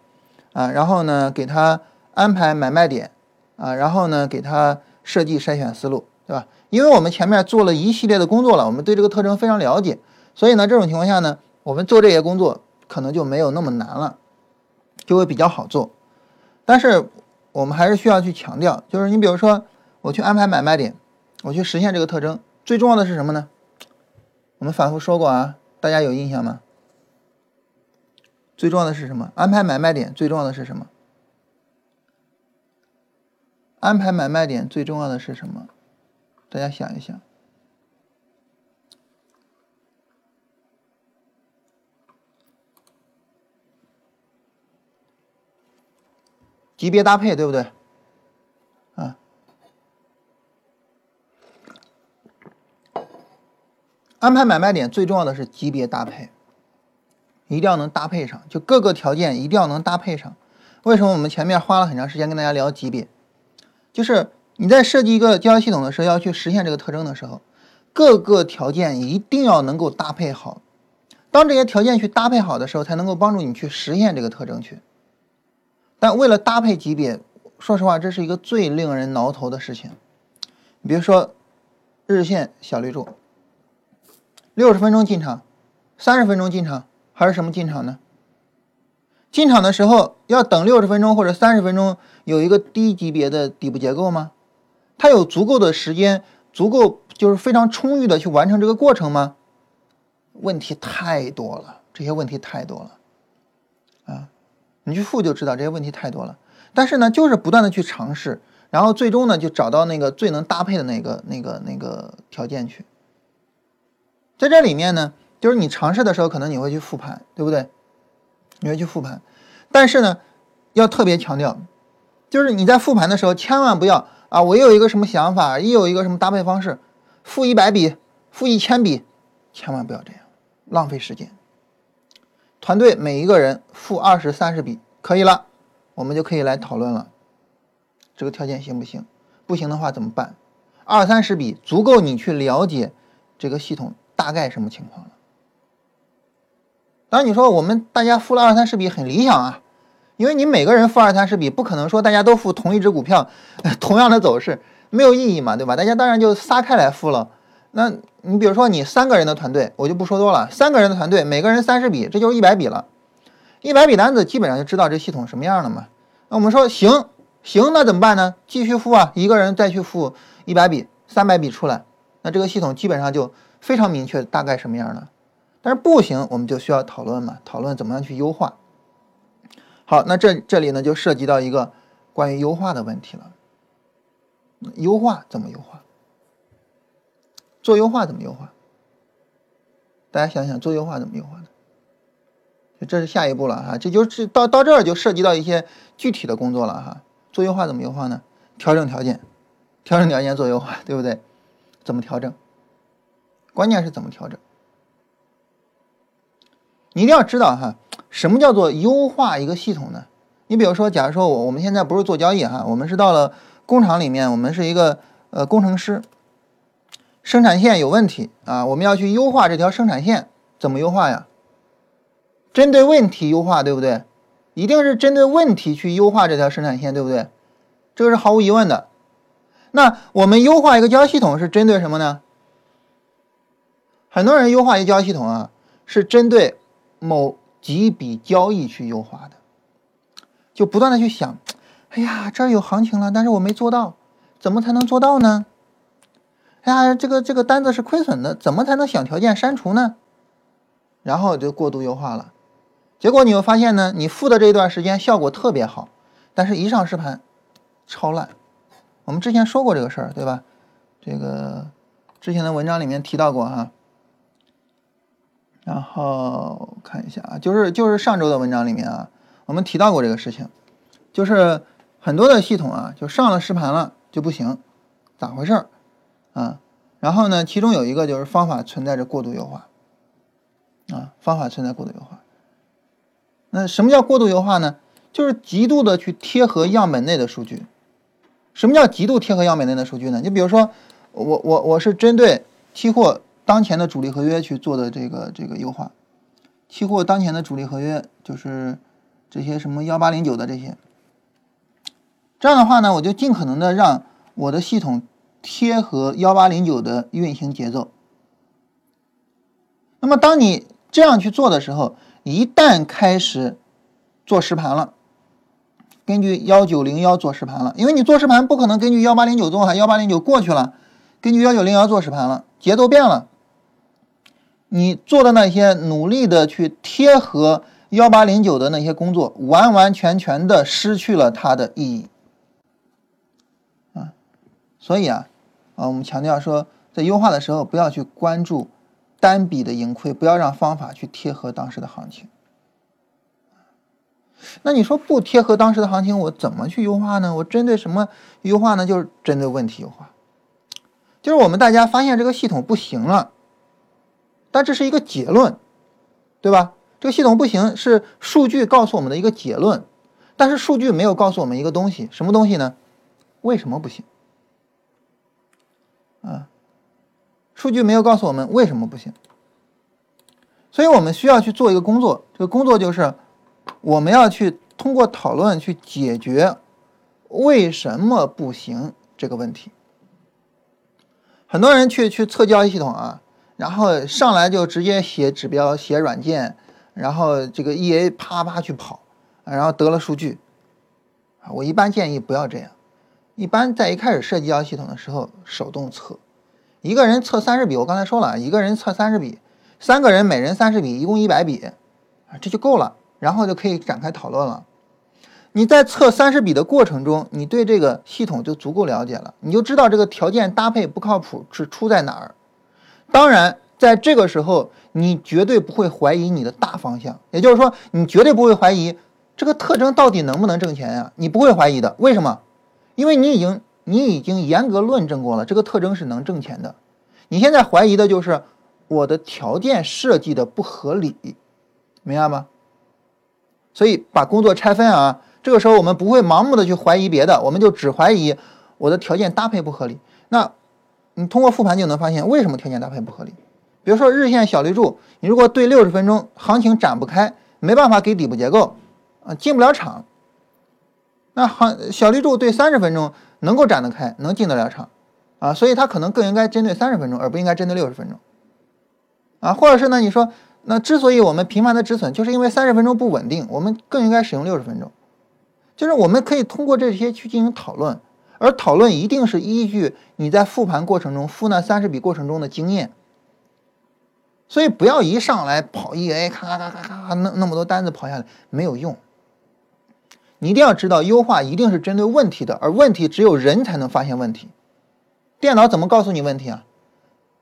啊，然后呢，给它安排买卖点，啊，然后呢，给它设计筛选思路，对吧？因为我们前面做了一系列的工作了，我们对这个特征非常了解，所以呢，这种情况下呢，我们做这些工作可能就没有那么难了，就会比较好做。但是我们还是需要去强调，就是你比如说我去安排买卖点，我去实现这个特征，最重要的是什么呢？我们反复说过啊，大家有印象吗？最重要的是什么？安排买卖点最重要的是什么？安排买卖点最重要的是什么？大家想一想。级别搭配，对不对？安排买卖点最重要的是级别搭配，一定要能搭配上，就各个条件一定要能搭配上。为什么我们前面花了很长时间跟大家聊级别？就是你在设计一个交易系统的时候，要去实现这个特征的时候，各个条件一定要能够搭配好。当这些条件去搭配好的时候，才能够帮助你去实现这个特征去。但为了搭配级别，说实话，这是一个最令人挠头的事情。你比如说日线小绿柱。六十分钟进场，三十分钟进场，还是什么进场呢？进场的时候要等六十分钟或者三十分钟，有一个低级别的底部结构吗？它有足够的时间足够就是非常充裕的去完成这个过程吗？问题太多了，这些问题太多了，啊，你去付就知道这些问题太多了。但是呢，就是不断的去尝试，然后最终呢就找到那个最能搭配的那个那个那个条件去。在这里面呢，就是你尝试的时候，可能你会去复盘，对不对？你会去复盘，但是呢，要特别强调，就是你在复盘的时候，千万不要啊，我有一个什么想法，一有一个什么搭配方式，复一百笔，复一千笔，千万不要这样，浪费时间。团队每一个人复二十三十笔可以了。我们就可以来讨论了，这个条件行不行？不行的话怎么办？二三十笔足够你去了解这个系统大概什么情况了。当然，你说我们大家付了二三十笔很理想啊，因为你每个人付二三十笔，不可能说大家都付同一只股票，[LAUGHS] 同样的走势没有意义嘛，对吧？大家当然就撒开来付了。那你比如说你三个人的团队，我就不说多了，三个人的团队每个人三十笔，这就是一百笔了。一百笔单子基本上就知道这系统什么样了嘛？那我们说行行，那怎么办呢？继续付啊，一个人再去付一百笔、三百笔出来，那这个系统基本上就非常明确大概什么样了。但是不行，我们就需要讨论嘛，讨论怎么样去优化。好，那这这里呢就涉及到一个关于优化的问题了。优化怎么优化？做优化怎么优化？大家想想，做优化怎么优化呢？这是下一步了哈，这就是到到这儿就涉及到一些具体的工作了哈。做优化怎么优化呢？调整条件，调整条件做优化，对不对？怎么调整？关键是怎么调整？你一定要知道哈，什么叫做优化一个系统呢？你比如说，假如说我我们现在不是做交易哈，我们是到了工厂里面，我们是一个呃工程师，生产线有问题啊，我们要去优化这条生产线，怎么优化呀？针对问题优化，对不对？一定是针对问题去优化这条生产线，对不对？这个是毫无疑问的。那我们优化一个交易系统是针对什么呢？很多人优化一交易系统啊，是针对某几笔交易去优化的，就不断的去想，哎呀，这儿有行情了，但是我没做到，怎么才能做到呢？哎呀，这个这个单子是亏损的，怎么才能想条件删除呢？然后就过度优化了。结果你会发现呢，你付的这一段时间效果特别好，但是一上实盘，超烂。我们之前说过这个事儿，对吧？这个之前的文章里面提到过哈。然后看一下啊，就是就是上周的文章里面啊，我们提到过这个事情，就是很多的系统啊，就上了实盘了就不行，咋回事儿啊？然后呢，其中有一个就是方法存在着过度优化，啊，方法存在过度优化。那什么叫过度优化呢？就是极度的去贴合样本内的数据。什么叫极度贴合样本内的数据呢？你比如说，我我我是针对期货当前的主力合约去做的这个这个优化。期货当前的主力合约就是这些什么幺八零九的这些。这样的话呢，我就尽可能的让我的系统贴合幺八零九的运行节奏。那么当你这样去做的时候，一旦开始做实盘了，根据幺九零幺做实盘了，因为你做实盘不可能根据幺八零九做还，幺八零九过去了，根据幺九零幺做实盘了，节奏变了，你做的那些努力的去贴合幺八零九的那些工作，完完全全的失去了它的意义啊！所以啊，啊，我们强调说，在优化的时候不要去关注。单笔的盈亏，不要让方法去贴合当时的行情。那你说不贴合当时的行情，我怎么去优化呢？我针对什么优化呢？就是针对问题优化。就是我们大家发现这个系统不行了，但这是一个结论，对吧？这个系统不行是数据告诉我们的一个结论，但是数据没有告诉我们一个东西，什么东西呢？为什么不行？啊？数据没有告诉我们为什么不行，所以我们需要去做一个工作。这个工作就是我们要去通过讨论去解决为什么不行这个问题。很多人去去测交易系统啊，然后上来就直接写指标、写软件，然后这个 EA 啪啪去跑，然后得了数据。啊，我一般建议不要这样，一般在一开始设计交易系统的时候手动测。一个人测三十笔，我刚才说了，一个人测三十笔，三个人每人三十笔，一共一百笔，啊，这就够了，然后就可以展开讨论了。你在测三十笔的过程中，你对这个系统就足够了解了，你就知道这个条件搭配不靠谱是出在哪儿。当然，在这个时候，你绝对不会怀疑你的大方向，也就是说，你绝对不会怀疑这个特征到底能不能挣钱呀？你不会怀疑的。为什么？因为你已经你已经严格论证过了，这个特征是能挣钱的。你现在怀疑的就是我的条件设计的不合理，明白吗？所以把工作拆分啊。这个时候我们不会盲目的去怀疑别的，我们就只怀疑我的条件搭配不合理。那你通过复盘就能发现为什么条件搭配不合理。比如说日线小绿柱，你如果对六十分钟行情展不开，没办法给底部结构啊，进不了场。那行小绿柱对三十分钟能够展得开，能进得了场啊，所以它可能更应该针对三十分钟，而不应该针对六十分钟啊。或者是呢，你说那之所以我们频繁的止损，就是因为三十分钟不稳定，我们更应该使用六十分钟。就是我们可以通过这些去进行讨论，而讨论一定是依据你在复盘过程中复那三十笔过程中的经验，所以不要一上来跑 EA，咔咔咔咔咔那那么多单子跑下来没有用。你一定要知道，优化一定是针对问题的，而问题只有人才能发现问题，电脑怎么告诉你问题啊？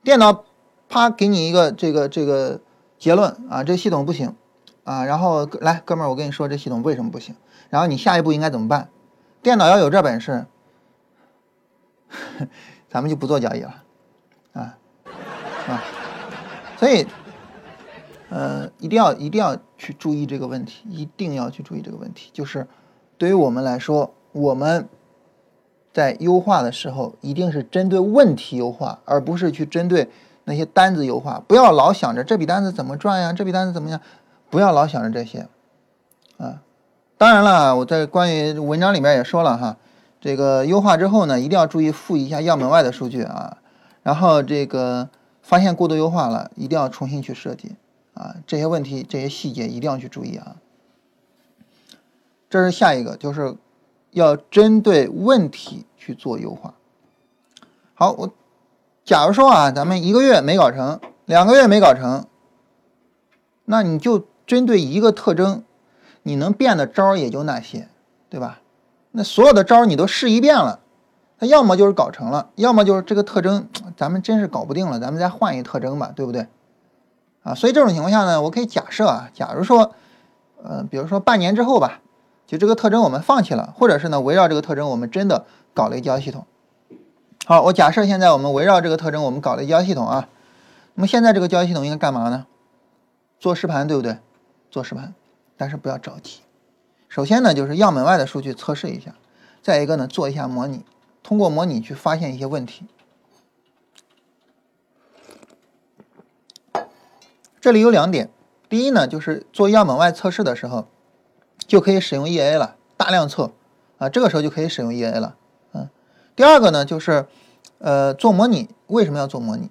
电脑啪给你一个这个这个结论啊，这系统不行啊，然后来哥们儿，我跟你说这系统为什么不行？然后你下一步应该怎么办？电脑要有这本事，[LAUGHS] 咱们就不做交易了，啊啊！所以，呃，一定要一定要去注意这个问题，一定要去注意这个问题。就是对于我们来说，我们在优化的时候，一定是针对问题优化，而不是去针对那些单子优化。不要老想着这笔单子怎么赚呀，这笔单子怎么样？不要老想着这些，啊。当然了，我在关于文章里面也说了哈，这个优化之后呢，一定要注意复一下样本外的数据啊，然后这个发现过度优化了，一定要重新去设计啊，这些问题、这些细节一定要去注意啊。这是下一个，就是要针对问题去做优化。好，我假如说啊，咱们一个月没搞成，两个月没搞成，那你就针对一个特征。你能变的招也就那些，对吧？那所有的招你都试一遍了，它要么就是搞成了，要么就是这个特征咱们真是搞不定了，咱们再换一个特征吧，对不对？啊，所以这种情况下呢，我可以假设啊，假如说，呃，比如说半年之后吧，就这个特征我们放弃了，或者是呢，围绕这个特征我们真的搞了一交易系统。好，我假设现在我们围绕这个特征我们搞了一交易系统啊，那么现在这个交易系统应该干嘛呢？做实盘，对不对？做实盘。但是不要着急，首先呢，就是样本外的数据测试一下，再一个呢，做一下模拟，通过模拟去发现一些问题。这里有两点，第一呢，就是做样本外测试的时候，就可以使用 EA 了，大量测啊，这个时候就可以使用 EA 了，嗯。第二个呢，就是呃，做模拟，为什么要做模拟？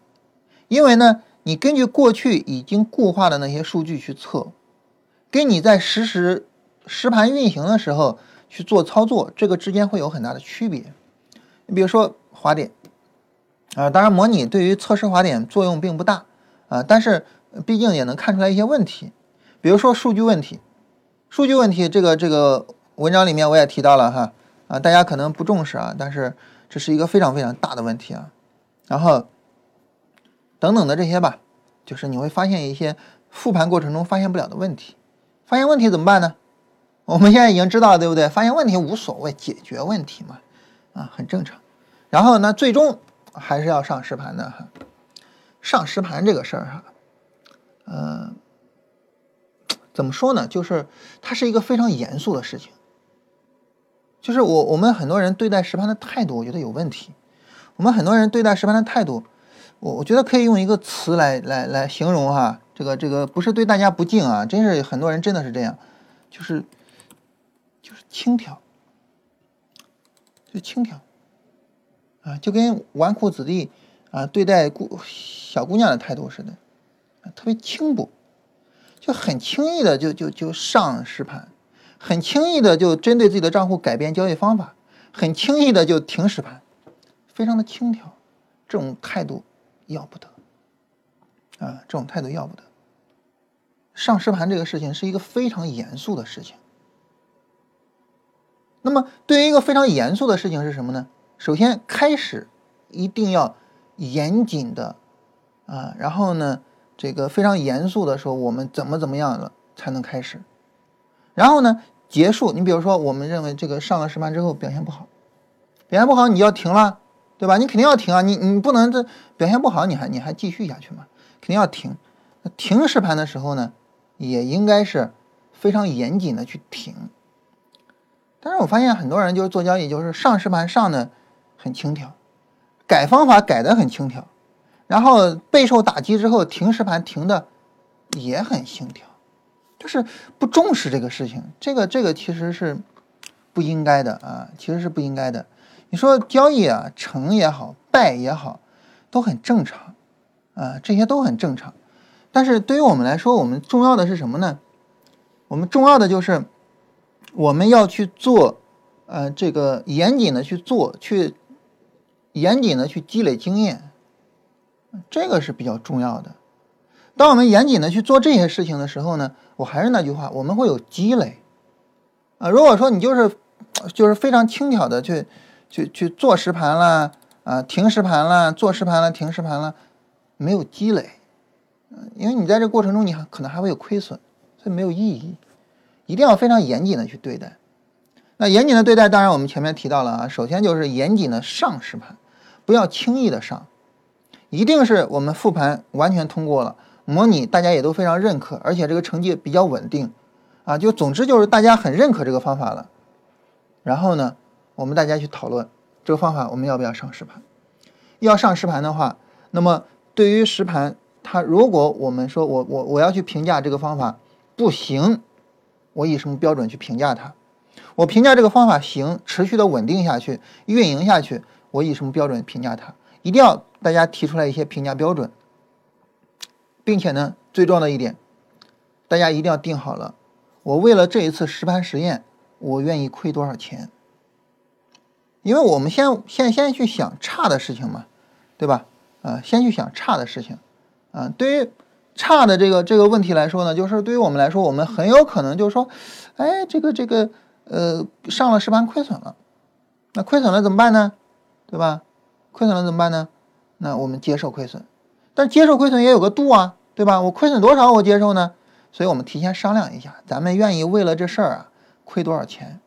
因为呢，你根据过去已经固化的那些数据去测。跟你在实时实盘运行的时候去做操作，这个之间会有很大的区别。你比如说滑点啊，当然模拟对于测试滑点作用并不大啊，但是毕竟也能看出来一些问题。比如说数据问题，数据问题这个这个文章里面我也提到了哈啊，大家可能不重视啊，但是这是一个非常非常大的问题啊。然后等等的这些吧，就是你会发现一些复盘过程中发现不了的问题。发现问题怎么办呢？我们现在已经知道了，对不对？发现问题无所谓，解决问题嘛，啊，很正常。然后呢，最终还是要上实盘的哈。上实盘这个事儿哈，嗯，怎么说呢？就是它是一个非常严肃的事情。就是我我们很多人对待实盘的态度，我觉得有问题。我们很多人对待实盘的态度，我我觉得可以用一个词来来来形容哈。这个这个不是对大家不敬啊，真是很多人真的是这样，就是就是轻佻，就轻佻。啊，就跟纨绔子弟啊对待姑小姑娘的态度似的，特别轻薄，就很轻易的就就就上实盘，很轻易的就针对自己的账户改变交易方法，很轻易的就停实盘，非常的轻佻，这种态度要不得。啊，这种态度要不得。上实盘这个事情是一个非常严肃的事情。那么，对于一个非常严肃的事情是什么呢？首先，开始一定要严谨的啊，然后呢，这个非常严肃的说我们怎么怎么样了才能开始。然后呢，结束。你比如说，我们认为这个上了实盘之后表现不好，表现不好你要停了，对吧？你肯定要停啊，你你不能这表现不好你还你还继续下去嘛？肯定要停。停实盘的时候呢，也应该是非常严谨的去停。但是我发现很多人就是做交易，就是上实盘上的很轻佻，改方法改的很轻佻，然后备受打击之后停实盘停的也很轻佻，就是不重视这个事情。这个这个其实是不应该的啊，其实是不应该的。你说交易啊，成也好，败也好，都很正常啊，这些都很正常。但是对于我们来说，我们重要的是什么呢？我们重要的就是。我们要去做，呃，这个严谨的去做，去严谨的去积累经验，这个是比较重要的。当我们严谨的去做这些事情的时候呢，我还是那句话，我们会有积累。啊，如果说你就是就是非常轻巧的去去去做实盘了，啊，停实盘了，做实盘了，停实盘了，没有积累，因为你在这过程中你还可能还会有亏损，所以没有意义。一定要非常严谨的去对待。那严谨的对待，当然我们前面提到了啊，首先就是严谨的上实盘，不要轻易的上，一定是我们复盘完全通过了，模拟大家也都非常认可，而且这个成绩比较稳定啊，就总之就是大家很认可这个方法了。然后呢，我们大家去讨论这个方法我们要不要上实盘。要上实盘的话，那么对于实盘，它如果我们说我我我要去评价这个方法不行。我以什么标准去评价它？我评价这个方法行，持续的稳定下去，运营下去，我以什么标准评价它？一定要大家提出来一些评价标准，并且呢，最重要的一点，大家一定要定好了，我为了这一次实盘实验，我愿意亏多少钱？因为我们先先先去想差的事情嘛，对吧？啊，先去想差的事情，啊，对于。差的这个这个问题来说呢，就是对于我们来说，我们很有可能就是说，哎，这个这个呃上了十盘亏损了，那亏损了怎么办呢？对吧？亏损了怎么办呢？那我们接受亏损，但接受亏损也有个度啊，对吧？我亏损多少我接受呢？所以我们提前商量一下，咱们愿意为了这事儿啊亏多少钱？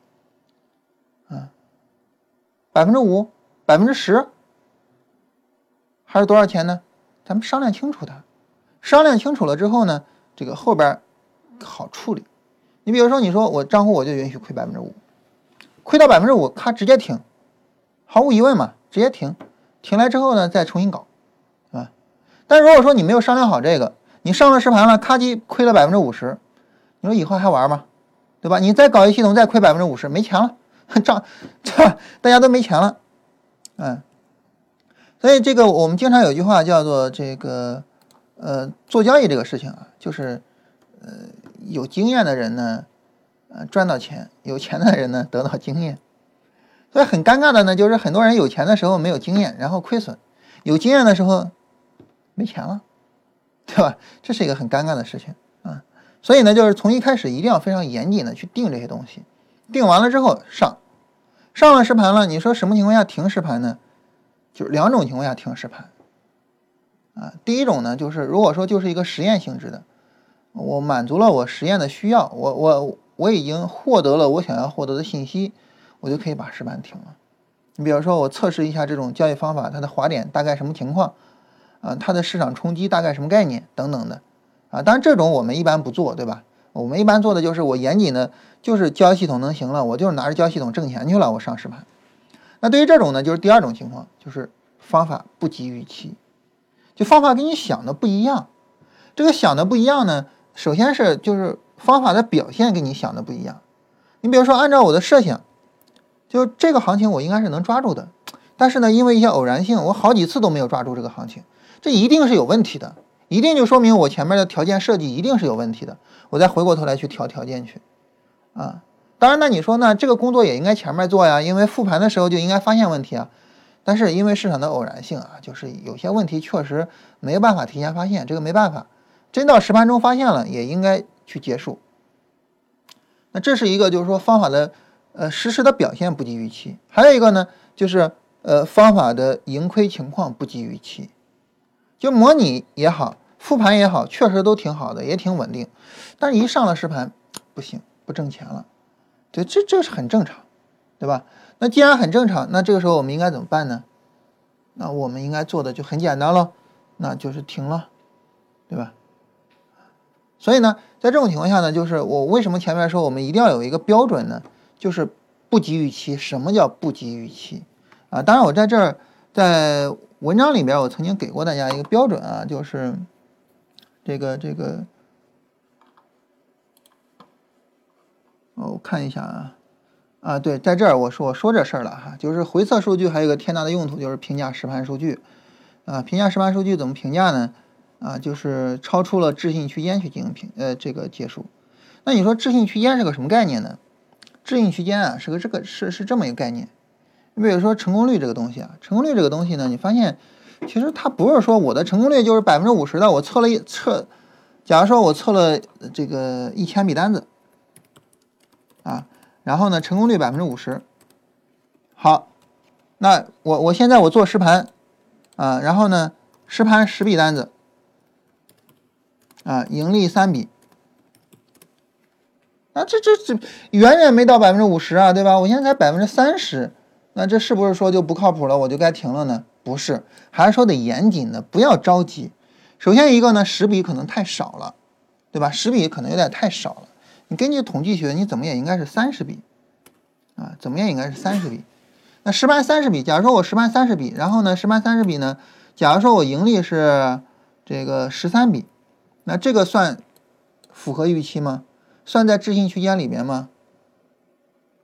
啊，百分之五、百分之十，还是多少钱呢？咱们商量清楚的。商量清楚了之后呢，这个后边好处理。你比如说，你说我账户我就允许亏百分之五，亏到百分之五，咔直接停，毫无疑问嘛，直接停。停来之后呢，再重新搞，啊。但如果说你没有商量好这个，你上了实盘了，咔叽亏了百分之五十，你说以后还玩吗？对吧？你再搞一系统再亏百分之五十，没钱了，账对吧大家都没钱了，嗯。所以这个我们经常有句话叫做这个。呃，做交易这个事情啊，就是，呃，有经验的人呢，呃，赚到钱；有钱的人呢，得到经验。所以很尴尬的呢，就是很多人有钱的时候没有经验，然后亏损；有经验的时候没钱了，对吧？这是一个很尴尬的事情啊。所以呢，就是从一开始一定要非常严谨的去定这些东西，定完了之后上，上了实盘了，你说什么情况下停实盘呢？就是两种情况下停实盘。啊，第一种呢，就是如果说就是一个实验性质的，我满足了我实验的需要，我我我已经获得了我想要获得的信息，我就可以把实盘停了。你比如说，我测试一下这种交易方法，它的滑点大概什么情况，啊，它的市场冲击大概什么概念等等的，啊，当然这种我们一般不做，对吧？我们一般做的就是我严谨的，就是交易系统能行了，我就是拿着交易系统挣钱去了，我上实盘。那对于这种呢，就是第二种情况，就是方法不及预期。就方法跟你想的不一样，这个想的不一样呢，首先是就是方法的表现跟你想的不一样。你比如说，按照我的设想，就这个行情我应该是能抓住的，但是呢，因为一些偶然性，我好几次都没有抓住这个行情，这一定是有问题的，一定就说明我前面的条件设计一定是有问题的。我再回过头来去调条件去，啊，当然那你说呢，这个工作也应该前面做呀，因为复盘的时候就应该发现问题啊。但是因为市场的偶然性啊，就是有些问题确实没办法提前发现，这个没办法，真到实盘中发现了，也应该去结束。那这是一个就是说方法的呃实时的表现不及预期，还有一个呢就是呃方法的盈亏情况不及预期，就模拟也好，复盘也好，确实都挺好的，也挺稳定，但是一上了实盘不行，不挣钱了，对，这这是很正常，对吧？那既然很正常，那这个时候我们应该怎么办呢？那我们应该做的就很简单了，那就是停了，对吧？所以呢，在这种情况下呢，就是我为什么前面说我们一定要有一个标准呢？就是不及预期。什么叫不及预期？啊，当然我在这儿在文章里边我曾经给过大家一个标准啊，就是这个这个，哦，我看一下啊。啊，对，在这儿我说我说这事儿了哈，就是回测数据还有个天大的用途，就是评价实盘数据。啊，评价实盘数据怎么评价呢？啊，就是超出了置信区间去进行评，呃，这个结束。那你说置信区间是个什么概念呢？置信区间啊，是个这个是是这么一个概念。你比如说成功率这个东西啊，成功率这个东西呢，你发现其实它不是说我的成功率就是百分之五十的，我测了一测，假如说我测了这个一千笔单子，啊。然后呢，成功率百分之五十。好，那我我现在我做实盘，啊，然后呢，实盘十笔单子，啊，盈利三笔，啊，这这这远远没到百分之五十啊，对吧？我现在才百分之三十，那这是不是说就不靠谱了？我就该停了呢？不是，还是说得严谨的，不要着急。首先一个呢，十笔可能太少了，对吧？十笔可能有点太少了。你根据统计学，你怎么也应该是三十笔，啊，怎么也应该是三十笔。那实盘三十笔，假如说我实盘三十笔，然后呢，实盘三十笔呢，假如说我盈利是这个十三笔，那这个算符合预期吗？算在置信区间里面吗？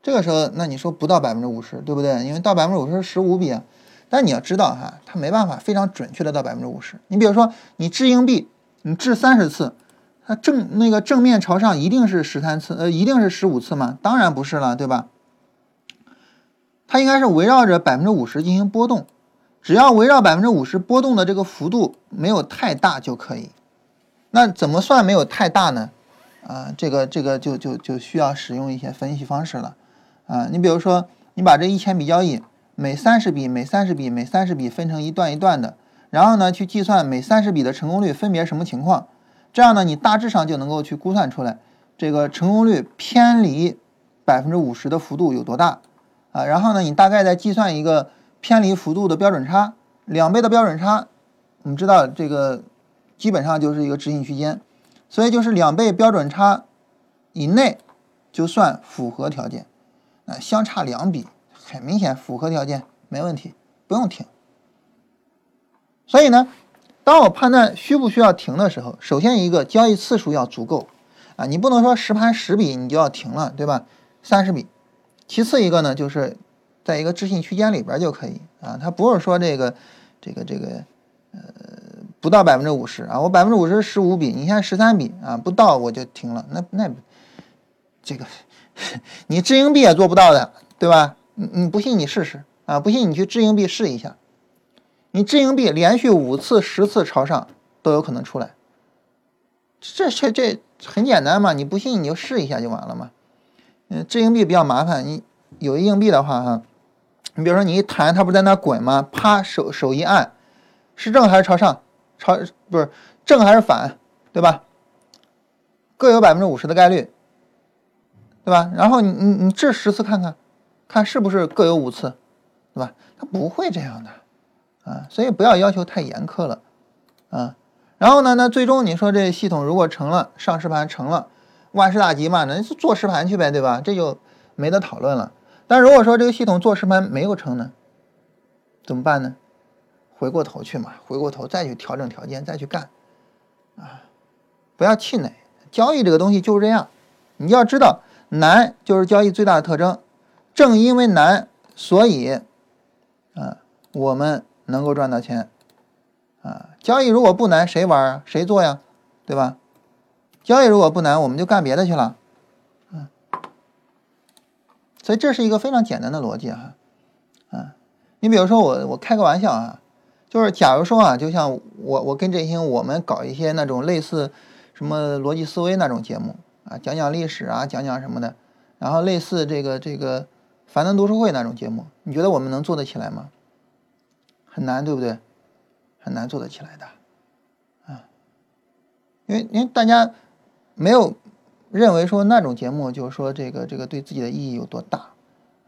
这个时候，那你说不到百分之五十，对不对？因为到百分之五十是十五笔啊，但你要知道哈，它没办法非常准确的到百分之五十。你比如说，你掷硬币，你掷三十次。它正那个正面朝上一定是十三次，呃，一定是十五次吗？当然不是了，对吧？它应该是围绕着百分之五十进行波动，只要围绕百分之五十波动的这个幅度没有太大就可以。那怎么算没有太大呢？啊，这个这个就就就需要使用一些分析方式了。啊，你比如说，你把这一千笔交易每三十笔、每三十笔、每三十笔分成一段一段的，然后呢去计算每三十笔的成功率分别什么情况。这样呢，你大致上就能够去估算出来，这个成功率偏离百分之五十的幅度有多大啊？然后呢，你大概再计算一个偏离幅度的标准差，两倍的标准差，我们知道这个基本上就是一个执行区间，所以就是两倍标准差以内就算符合条件，啊，相差两笔很明显符合条件，没问题，不用停。所以呢。当我判断需不需要停的时候，首先一个交易次数要足够，啊，你不能说实盘十笔你就要停了，对吧？三十笔。其次一个呢，就是在一个置信区间里边就可以，啊，它不是说这个这个这个呃不到百分之五十啊，我百分之五十十五笔，你现在十三笔啊，不到我就停了，那那这个 [LAUGHS] 你掷硬币也做不到的，对吧？你你不信你试试啊，不信你去掷硬币试一下。你掷硬币连续五次、十次朝上都有可能出来，这这这很简单嘛？你不信你就试一下就完了嘛。嗯，掷硬币比较麻烦，你有硬币的话哈，你比如说你一弹，它不在那滚吗？啪，手手一按，是正还是朝上？朝不是正还是反？对吧？各有百分之五十的概率，对吧？然后你你你掷十次看看，看是不是各有五次，对吧？它不会这样的。啊，所以不要要求太严苛了，啊，然后呢，那最终你说这系统如果成了上实盘成了，万事大吉嘛，那就做实盘去呗，对吧？这就没得讨论了。但如果说这个系统做实盘没有成呢，怎么办呢？回过头去嘛，回过头再去调整条件，再去干，啊，不要气馁。交易这个东西就是这样，你要知道难就是交易最大的特征，正因为难，所以，啊，我们。能够赚到钱，啊，交易如果不难，谁玩啊？谁做呀？对吧？交易如果不难，我们就干别的去了，嗯。所以这是一个非常简单的逻辑哈，啊，你比如说我我开个玩笑啊，就是假如说啊，就像我我跟振兴我们搞一些那种类似什么逻辑思维那种节目啊，讲讲历史啊，讲讲什么的，然后类似这个这个樊登读书会那种节目，你觉得我们能做得起来吗？很难，对不对？很难做得起来的，啊，因为因为大家没有认为说那种节目就是说这个这个对自己的意义有多大，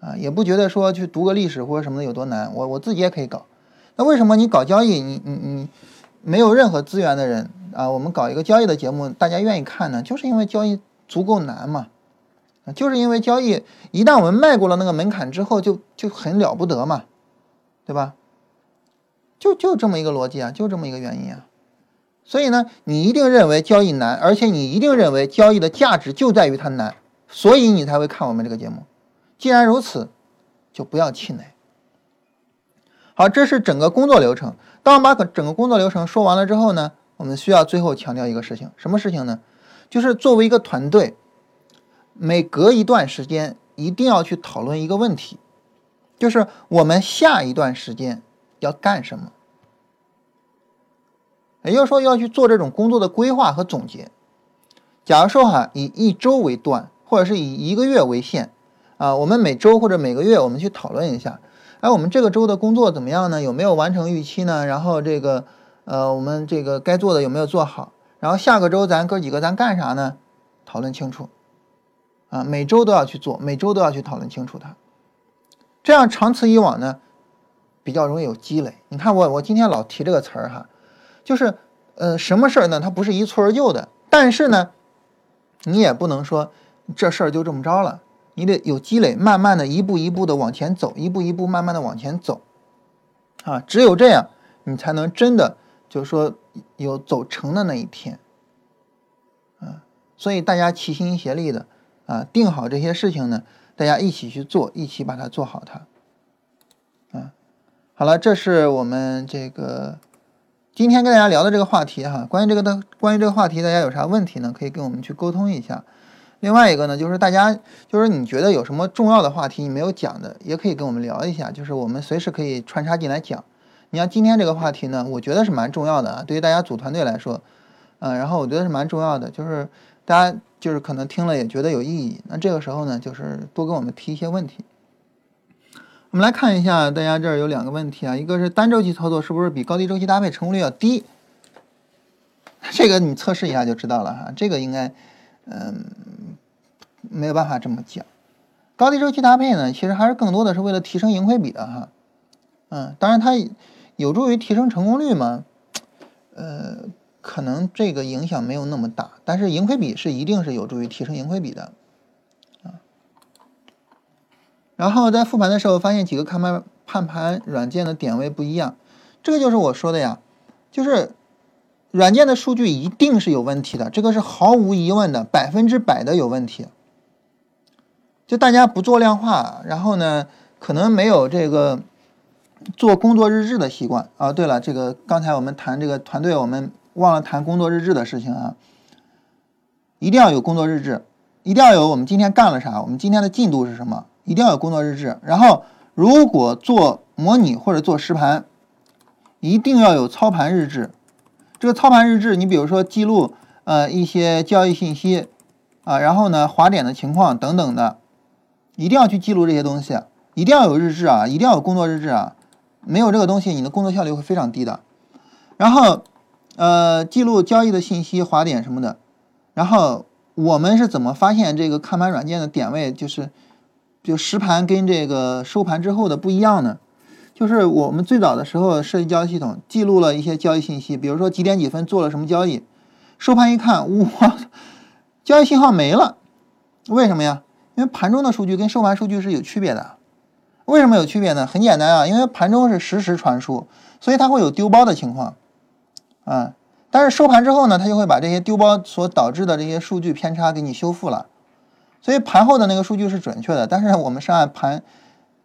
啊，也不觉得说去读个历史或者什么的有多难，我我自己也可以搞。那为什么你搞交易，你你你没有任何资源的人啊，我们搞一个交易的节目，大家愿意看呢？就是因为交易足够难嘛，就是因为交易一旦我们迈过了那个门槛之后，就就很了不得嘛，对吧？就就这么一个逻辑啊，就这么一个原因啊，所以呢，你一定认为交易难，而且你一定认为交易的价值就在于它难，所以你才会看我们这个节目。既然如此，就不要气馁。好，这是整个工作流程。当我们把整个工作流程说完了之后呢，我们需要最后强调一个事情，什么事情呢？就是作为一个团队，每隔一段时间一定要去讨论一个问题，就是我们下一段时间。要干什么？也就是说，要去做这种工作的规划和总结。假如说哈，以一周为段，或者是以一个月为限，啊，我们每周或者每个月，我们去讨论一下，哎，我们这个周的工作怎么样呢？有没有完成预期呢？然后这个，呃，我们这个该做的有没有做好？然后下个周咱哥几个咱干啥呢？讨论清楚。啊，每周都要去做，每周都要去讨论清楚它。这样长此以往呢？比较容易有积累。你看我，我今天老提这个词儿哈，就是，呃，什么事儿呢？它不是一蹴而就的。但是呢，你也不能说这事儿就这么着了，你得有积累，慢慢的一步一步的往前走，一步一步慢慢的往前走，啊，只有这样，你才能真的就是说有走成的那一天，啊，所以大家齐心协力的啊，定好这些事情呢，大家一起去做，一起把它做好它。好了，这是我们这个今天跟大家聊的这个话题哈。关于这个的，关于这个话题，大家有啥问题呢？可以跟我们去沟通一下。另外一个呢，就是大家就是你觉得有什么重要的话题你没有讲的，也可以跟我们聊一下，就是我们随时可以穿插进来讲。你像今天这个话题呢，我觉得是蛮重要的啊，对于大家组团队来说，嗯，然后我觉得是蛮重要的，就是大家就是可能听了也觉得有意义。那这个时候呢，就是多跟我们提一些问题。我们来看一下，大家这儿有两个问题啊，一个是单周期操作是不是比高低周期搭配成功率要低？这个你测试一下就知道了哈。这个应该，嗯，没有办法这么讲。高低周期搭配呢，其实还是更多的是为了提升盈亏比的哈。嗯，当然它有助于提升成功率嘛，呃，可能这个影响没有那么大，但是盈亏比是一定是有助于提升盈亏比的。然后在复盘的时候，发现几个看盘判盘软件的点位不一样，这个就是我说的呀，就是软件的数据一定是有问题的，这个是毫无疑问的，百分之百的有问题。就大家不做量化，然后呢，可能没有这个做工作日志的习惯啊。对了，这个刚才我们谈这个团队，我们忘了谈工作日志的事情啊，一定要有工作日志，一定要有我们今天干了啥，我们今天的进度是什么。一定要有工作日志，然后如果做模拟或者做实盘，一定要有操盘日志。这个操盘日志，你比如说记录呃一些交易信息啊，然后呢滑点的情况等等的，一定要去记录这些东西，一定要有日志啊，一定要有工作日志啊。没有这个东西，你的工作效率会非常低的。然后呃记录交易的信息、滑点什么的。然后我们是怎么发现这个看盘软件的点位？就是。就实盘跟这个收盘之后的不一样呢，就是我们最早的时候设计交易系统，记录了一些交易信息，比如说几点几分做了什么交易，收盘一看，哇，交易信号没了，为什么呀？因为盘中的数据跟收盘数据是有区别的。为什么有区别呢？很简单啊，因为盘中是实时传输，所以它会有丢包的情况，啊，但是收盘之后呢，它就会把这些丢包所导致的这些数据偏差给你修复了。所以盘后的那个数据是准确的，但是我们是按盘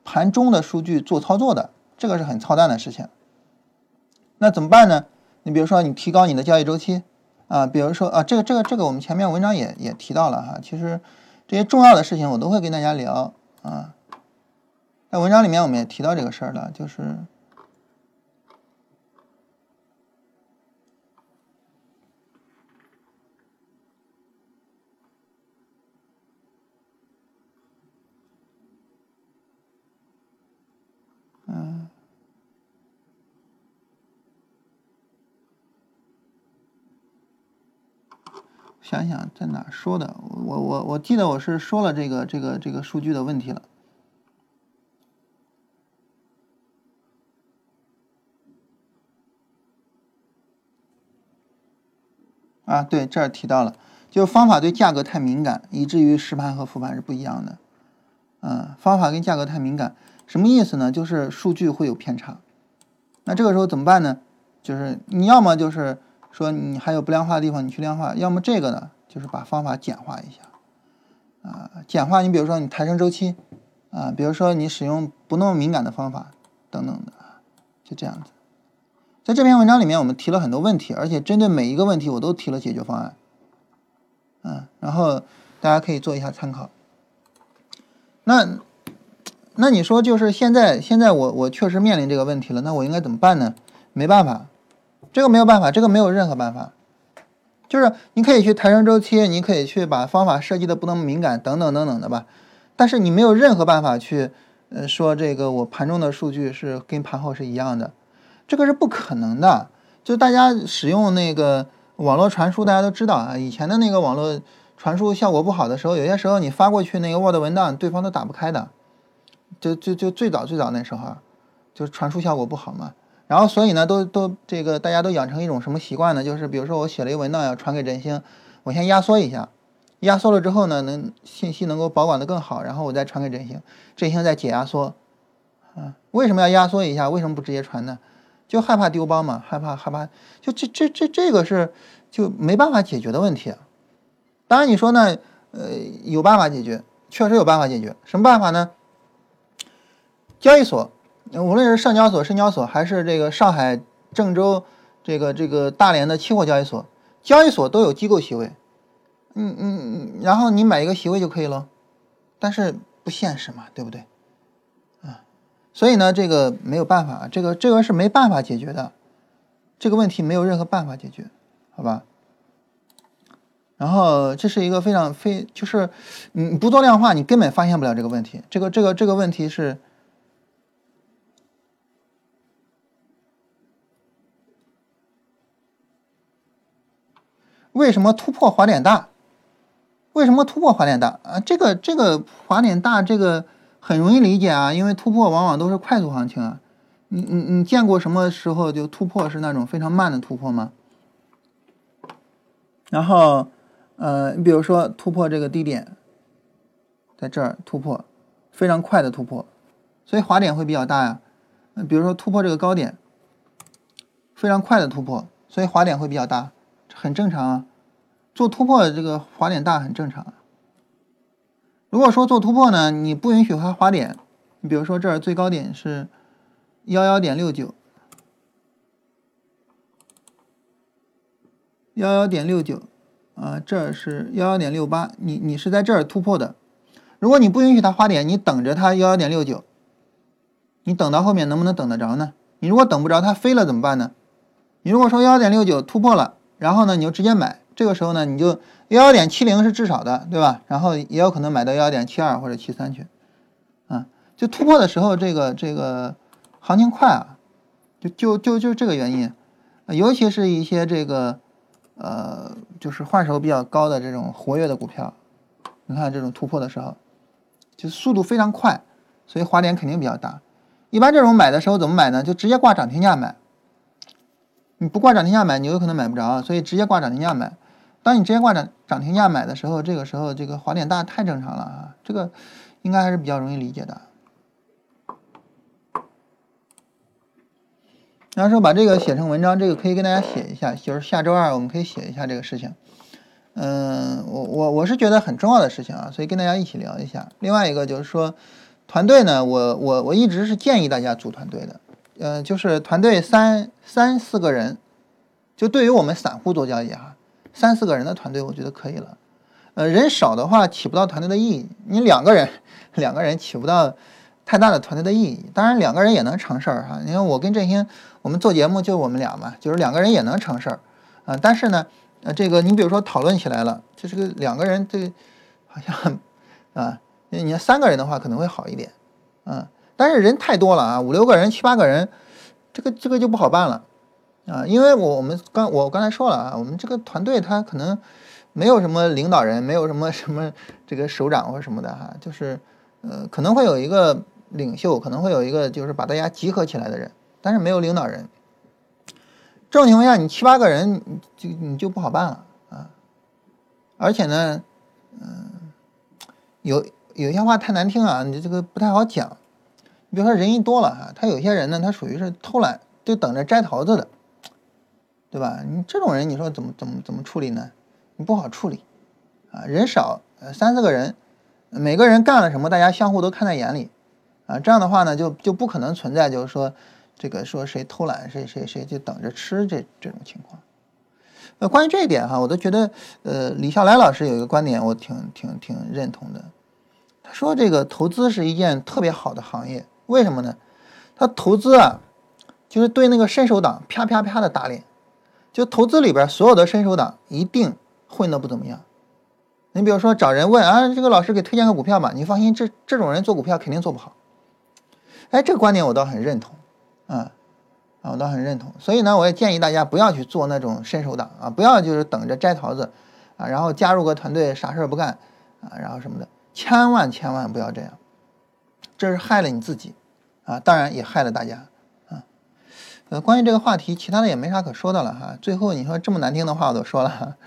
盘中的数据做操作的，这个是很操蛋的事情。那怎么办呢？你比如说你提高你的交易周期啊，比如说啊，这个这个这个我们前面文章也也提到了哈，其实这些重要的事情我都会跟大家聊啊。在文章里面我们也提到这个事儿了，就是。想想在哪说的，我我我记得我是说了这个这个这个数据的问题了。啊，对，这儿提到了，就方法对价格太敏感，以至于实盘和复盘是不一样的。嗯，方法跟价格太敏感，什么意思呢？就是数据会有偏差。那这个时候怎么办呢？就是你要么就是。说你还有不量化的地方，你去量化。要么这个呢，就是把方法简化一下，啊，简化。你比如说你抬升周期，啊，比如说你使用不那么敏感的方法，等等的，就这样子。在这篇文章里面，我们提了很多问题，而且针对每一个问题，我都提了解决方案，嗯，然后大家可以做一下参考。那那你说就是现在现在我我确实面临这个问题了，那我应该怎么办呢？没办法。这个没有办法，这个没有任何办法，就是你可以去抬升周期，你可以去把方法设计的不那么敏感，等等等等的吧。但是你没有任何办法去，呃，说这个我盘中的数据是跟盘后是一样的，这个是不可能的。就大家使用那个网络传输，大家都知道啊，以前的那个网络传输效果不好的时候，有些时候你发过去那个 Word 文档，对方都打不开的。就就就最早最早那时候，就传输效果不好嘛。然后，所以呢，都都这个大家都养成一种什么习惯呢？就是比如说我写了一个文档要传给振兴，我先压缩一下，压缩了之后呢，能信息能够保管的更好，然后我再传给振兴，振兴再解压缩。啊，为什么要压缩一下？为什么不直接传呢？就害怕丢包嘛，害怕害怕，就这这这这个是就没办法解决的问题。当然你说呢，呃，有办法解决，确实有办法解决。什么办法呢？交易所。无论是上交所、深交所，还是这个上海、郑州、这个这个大连的期货交易所，交易所都有机构席位，嗯嗯嗯，然后你买一个席位就可以了，但是不现实嘛，对不对？啊，所以呢，这个没有办法，这个这个是没办法解决的，这个问题没有任何办法解决，好吧？然后这是一个非常非，就是你不做量化，你根本发现不了这个问题，这个这个这个问题是。为什么突破滑点大？为什么突破滑点大啊？这个这个滑点大，这个很容易理解啊，因为突破往往都是快速行情啊。你你你见过什么时候就突破是那种非常慢的突破吗？然后，呃，你比如说突破这个低点，在这儿突破，非常快的突破，所以滑点会比较大呀。比如说突破这个高点，非常快的突破，所以滑点会比较大，很正常啊。做突破这个滑点大很正常。如果说做突破呢，你不允许它滑点，你比如说这儿最高点是幺幺点六九，幺幺点六九啊，这是幺幺点六八，你你是在这儿突破的。如果你不允许它滑点，你等着它幺幺点六九，你等到后面能不能等得着呢？你如果等不着它飞了怎么办呢？你如果说幺幺点六九突破了，然后呢你就直接买。这个时候呢，你就幺幺点七零是至少的，对吧？然后也有可能买到幺幺点七二或者七三去，啊，就突破的时候，这个这个行情快啊，就就就就这个原因，尤其是一些这个呃，就是换手比较高的这种活跃的股票，你看这种突破的时候，就速度非常快，所以滑点肯定比较大。一般这种买的时候怎么买呢？就直接挂涨停价买，你不挂涨停价买，你有可能买不着，所以直接挂涨停价买。当你直接挂涨涨停价买的时候，这个时候这个滑点大太正常了啊，这个应该还是比较容易理解的。然后说把这个写成文章，这个可以跟大家写一下，就是下周二我们可以写一下这个事情。嗯，我我我是觉得很重要的事情啊，所以跟大家一起聊一下。另外一个就是说，团队呢，我我我一直是建议大家组团队的，嗯，就是团队三三四个人，就对于我们散户做交易哈。三四个人的团队，我觉得可以了。呃，人少的话起不到团队的意义。你两个人，[LAUGHS] 两个人起不到太大的团队的意义。当然两个人也能成事儿哈，你看我跟振兴，我们做节目就我们俩嘛，就是两个人也能成事儿啊。但是呢，呃，这个你比如说讨论起来了，就是个两个人，这好像 [LAUGHS] 啊，你要三个人的话可能会好一点，啊，但是人太多了啊，五六个人、七八个人，这个这个就不好办了啊，因为我我们刚我刚才说了啊，我们这个团队他可能。没有什么领导人，没有什么 [LAUGHS] 什么这个首长或什么的哈，就是呃可能会有一个领袖，可能会有一个就是把大家集合起来的人，但是没有领导人。这种情况下，你七八个人就你就不好办了啊。而且呢，嗯，有有些话太难听啊，你这个不太好讲。你比如说人一多了哈，他有些人呢，他属于是偷懒，就等着摘桃子的，对吧？你这种人，你说怎么怎么怎么处理呢？你不好处理，啊，人少，呃，三四个人，每个人干了什么，大家相互都看在眼里，啊，这样的话呢，就就不可能存在就是说，这个说谁偷懒，谁谁谁就等着吃这这种情况。呃，关于这一点哈，我都觉得，呃，李笑来老师有一个观点，我挺挺挺认同的。他说这个投资是一件特别好的行业，为什么呢？他投资啊，就是对那个伸手党啪啪啪的打脸，就投资里边所有的伸手党一定。混的不怎么样，你比如说找人问啊，这个老师给推荐个股票吧，你放心，这这种人做股票肯定做不好。哎，这个观点我倒很认同，啊啊，我倒很认同。所以呢，我也建议大家不要去做那种伸手党啊，不要就是等着摘桃子啊，然后加入个团队啥事儿不干啊，然后什么的，千万千万不要这样，这是害了你自己啊，当然也害了大家啊。呃，关于这个话题，其他的也没啥可说的了哈。最后你说这么难听的话我都说了。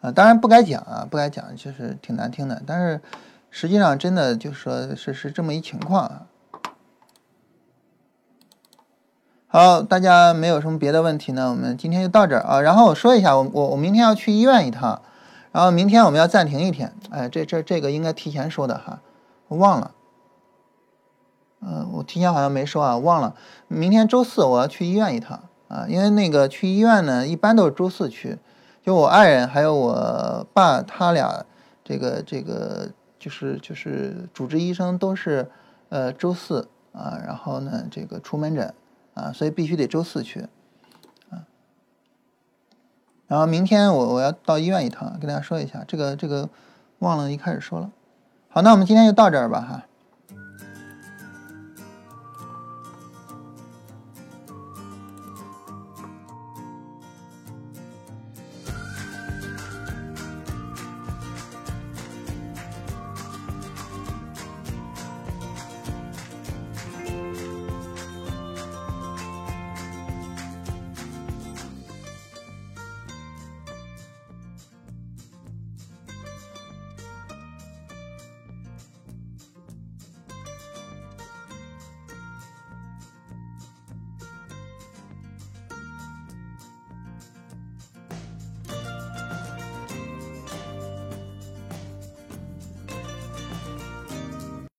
啊，当然不该讲啊，不该讲，就是挺难听的。但是实际上真的就是说是是这么一情况啊。好，大家没有什么别的问题呢，我们今天就到这儿啊。然后我说一下，我我我明天要去医院一趟，然后明天我们要暂停一天。哎，这这这个应该提前说的哈，我忘了。嗯，我提前好像没说啊，忘了。明天周四我要去医院一趟啊，因为那个去医院呢，一般都是周四去。就我爱人还有我爸，他俩这个这个就是就是主治医生都是呃周四啊，然后呢这个出门诊啊，所以必须得周四去啊。然后明天我我要到医院一趟，跟大家说一下这个这个忘了一开始说了。好，那我们今天就到这儿吧哈。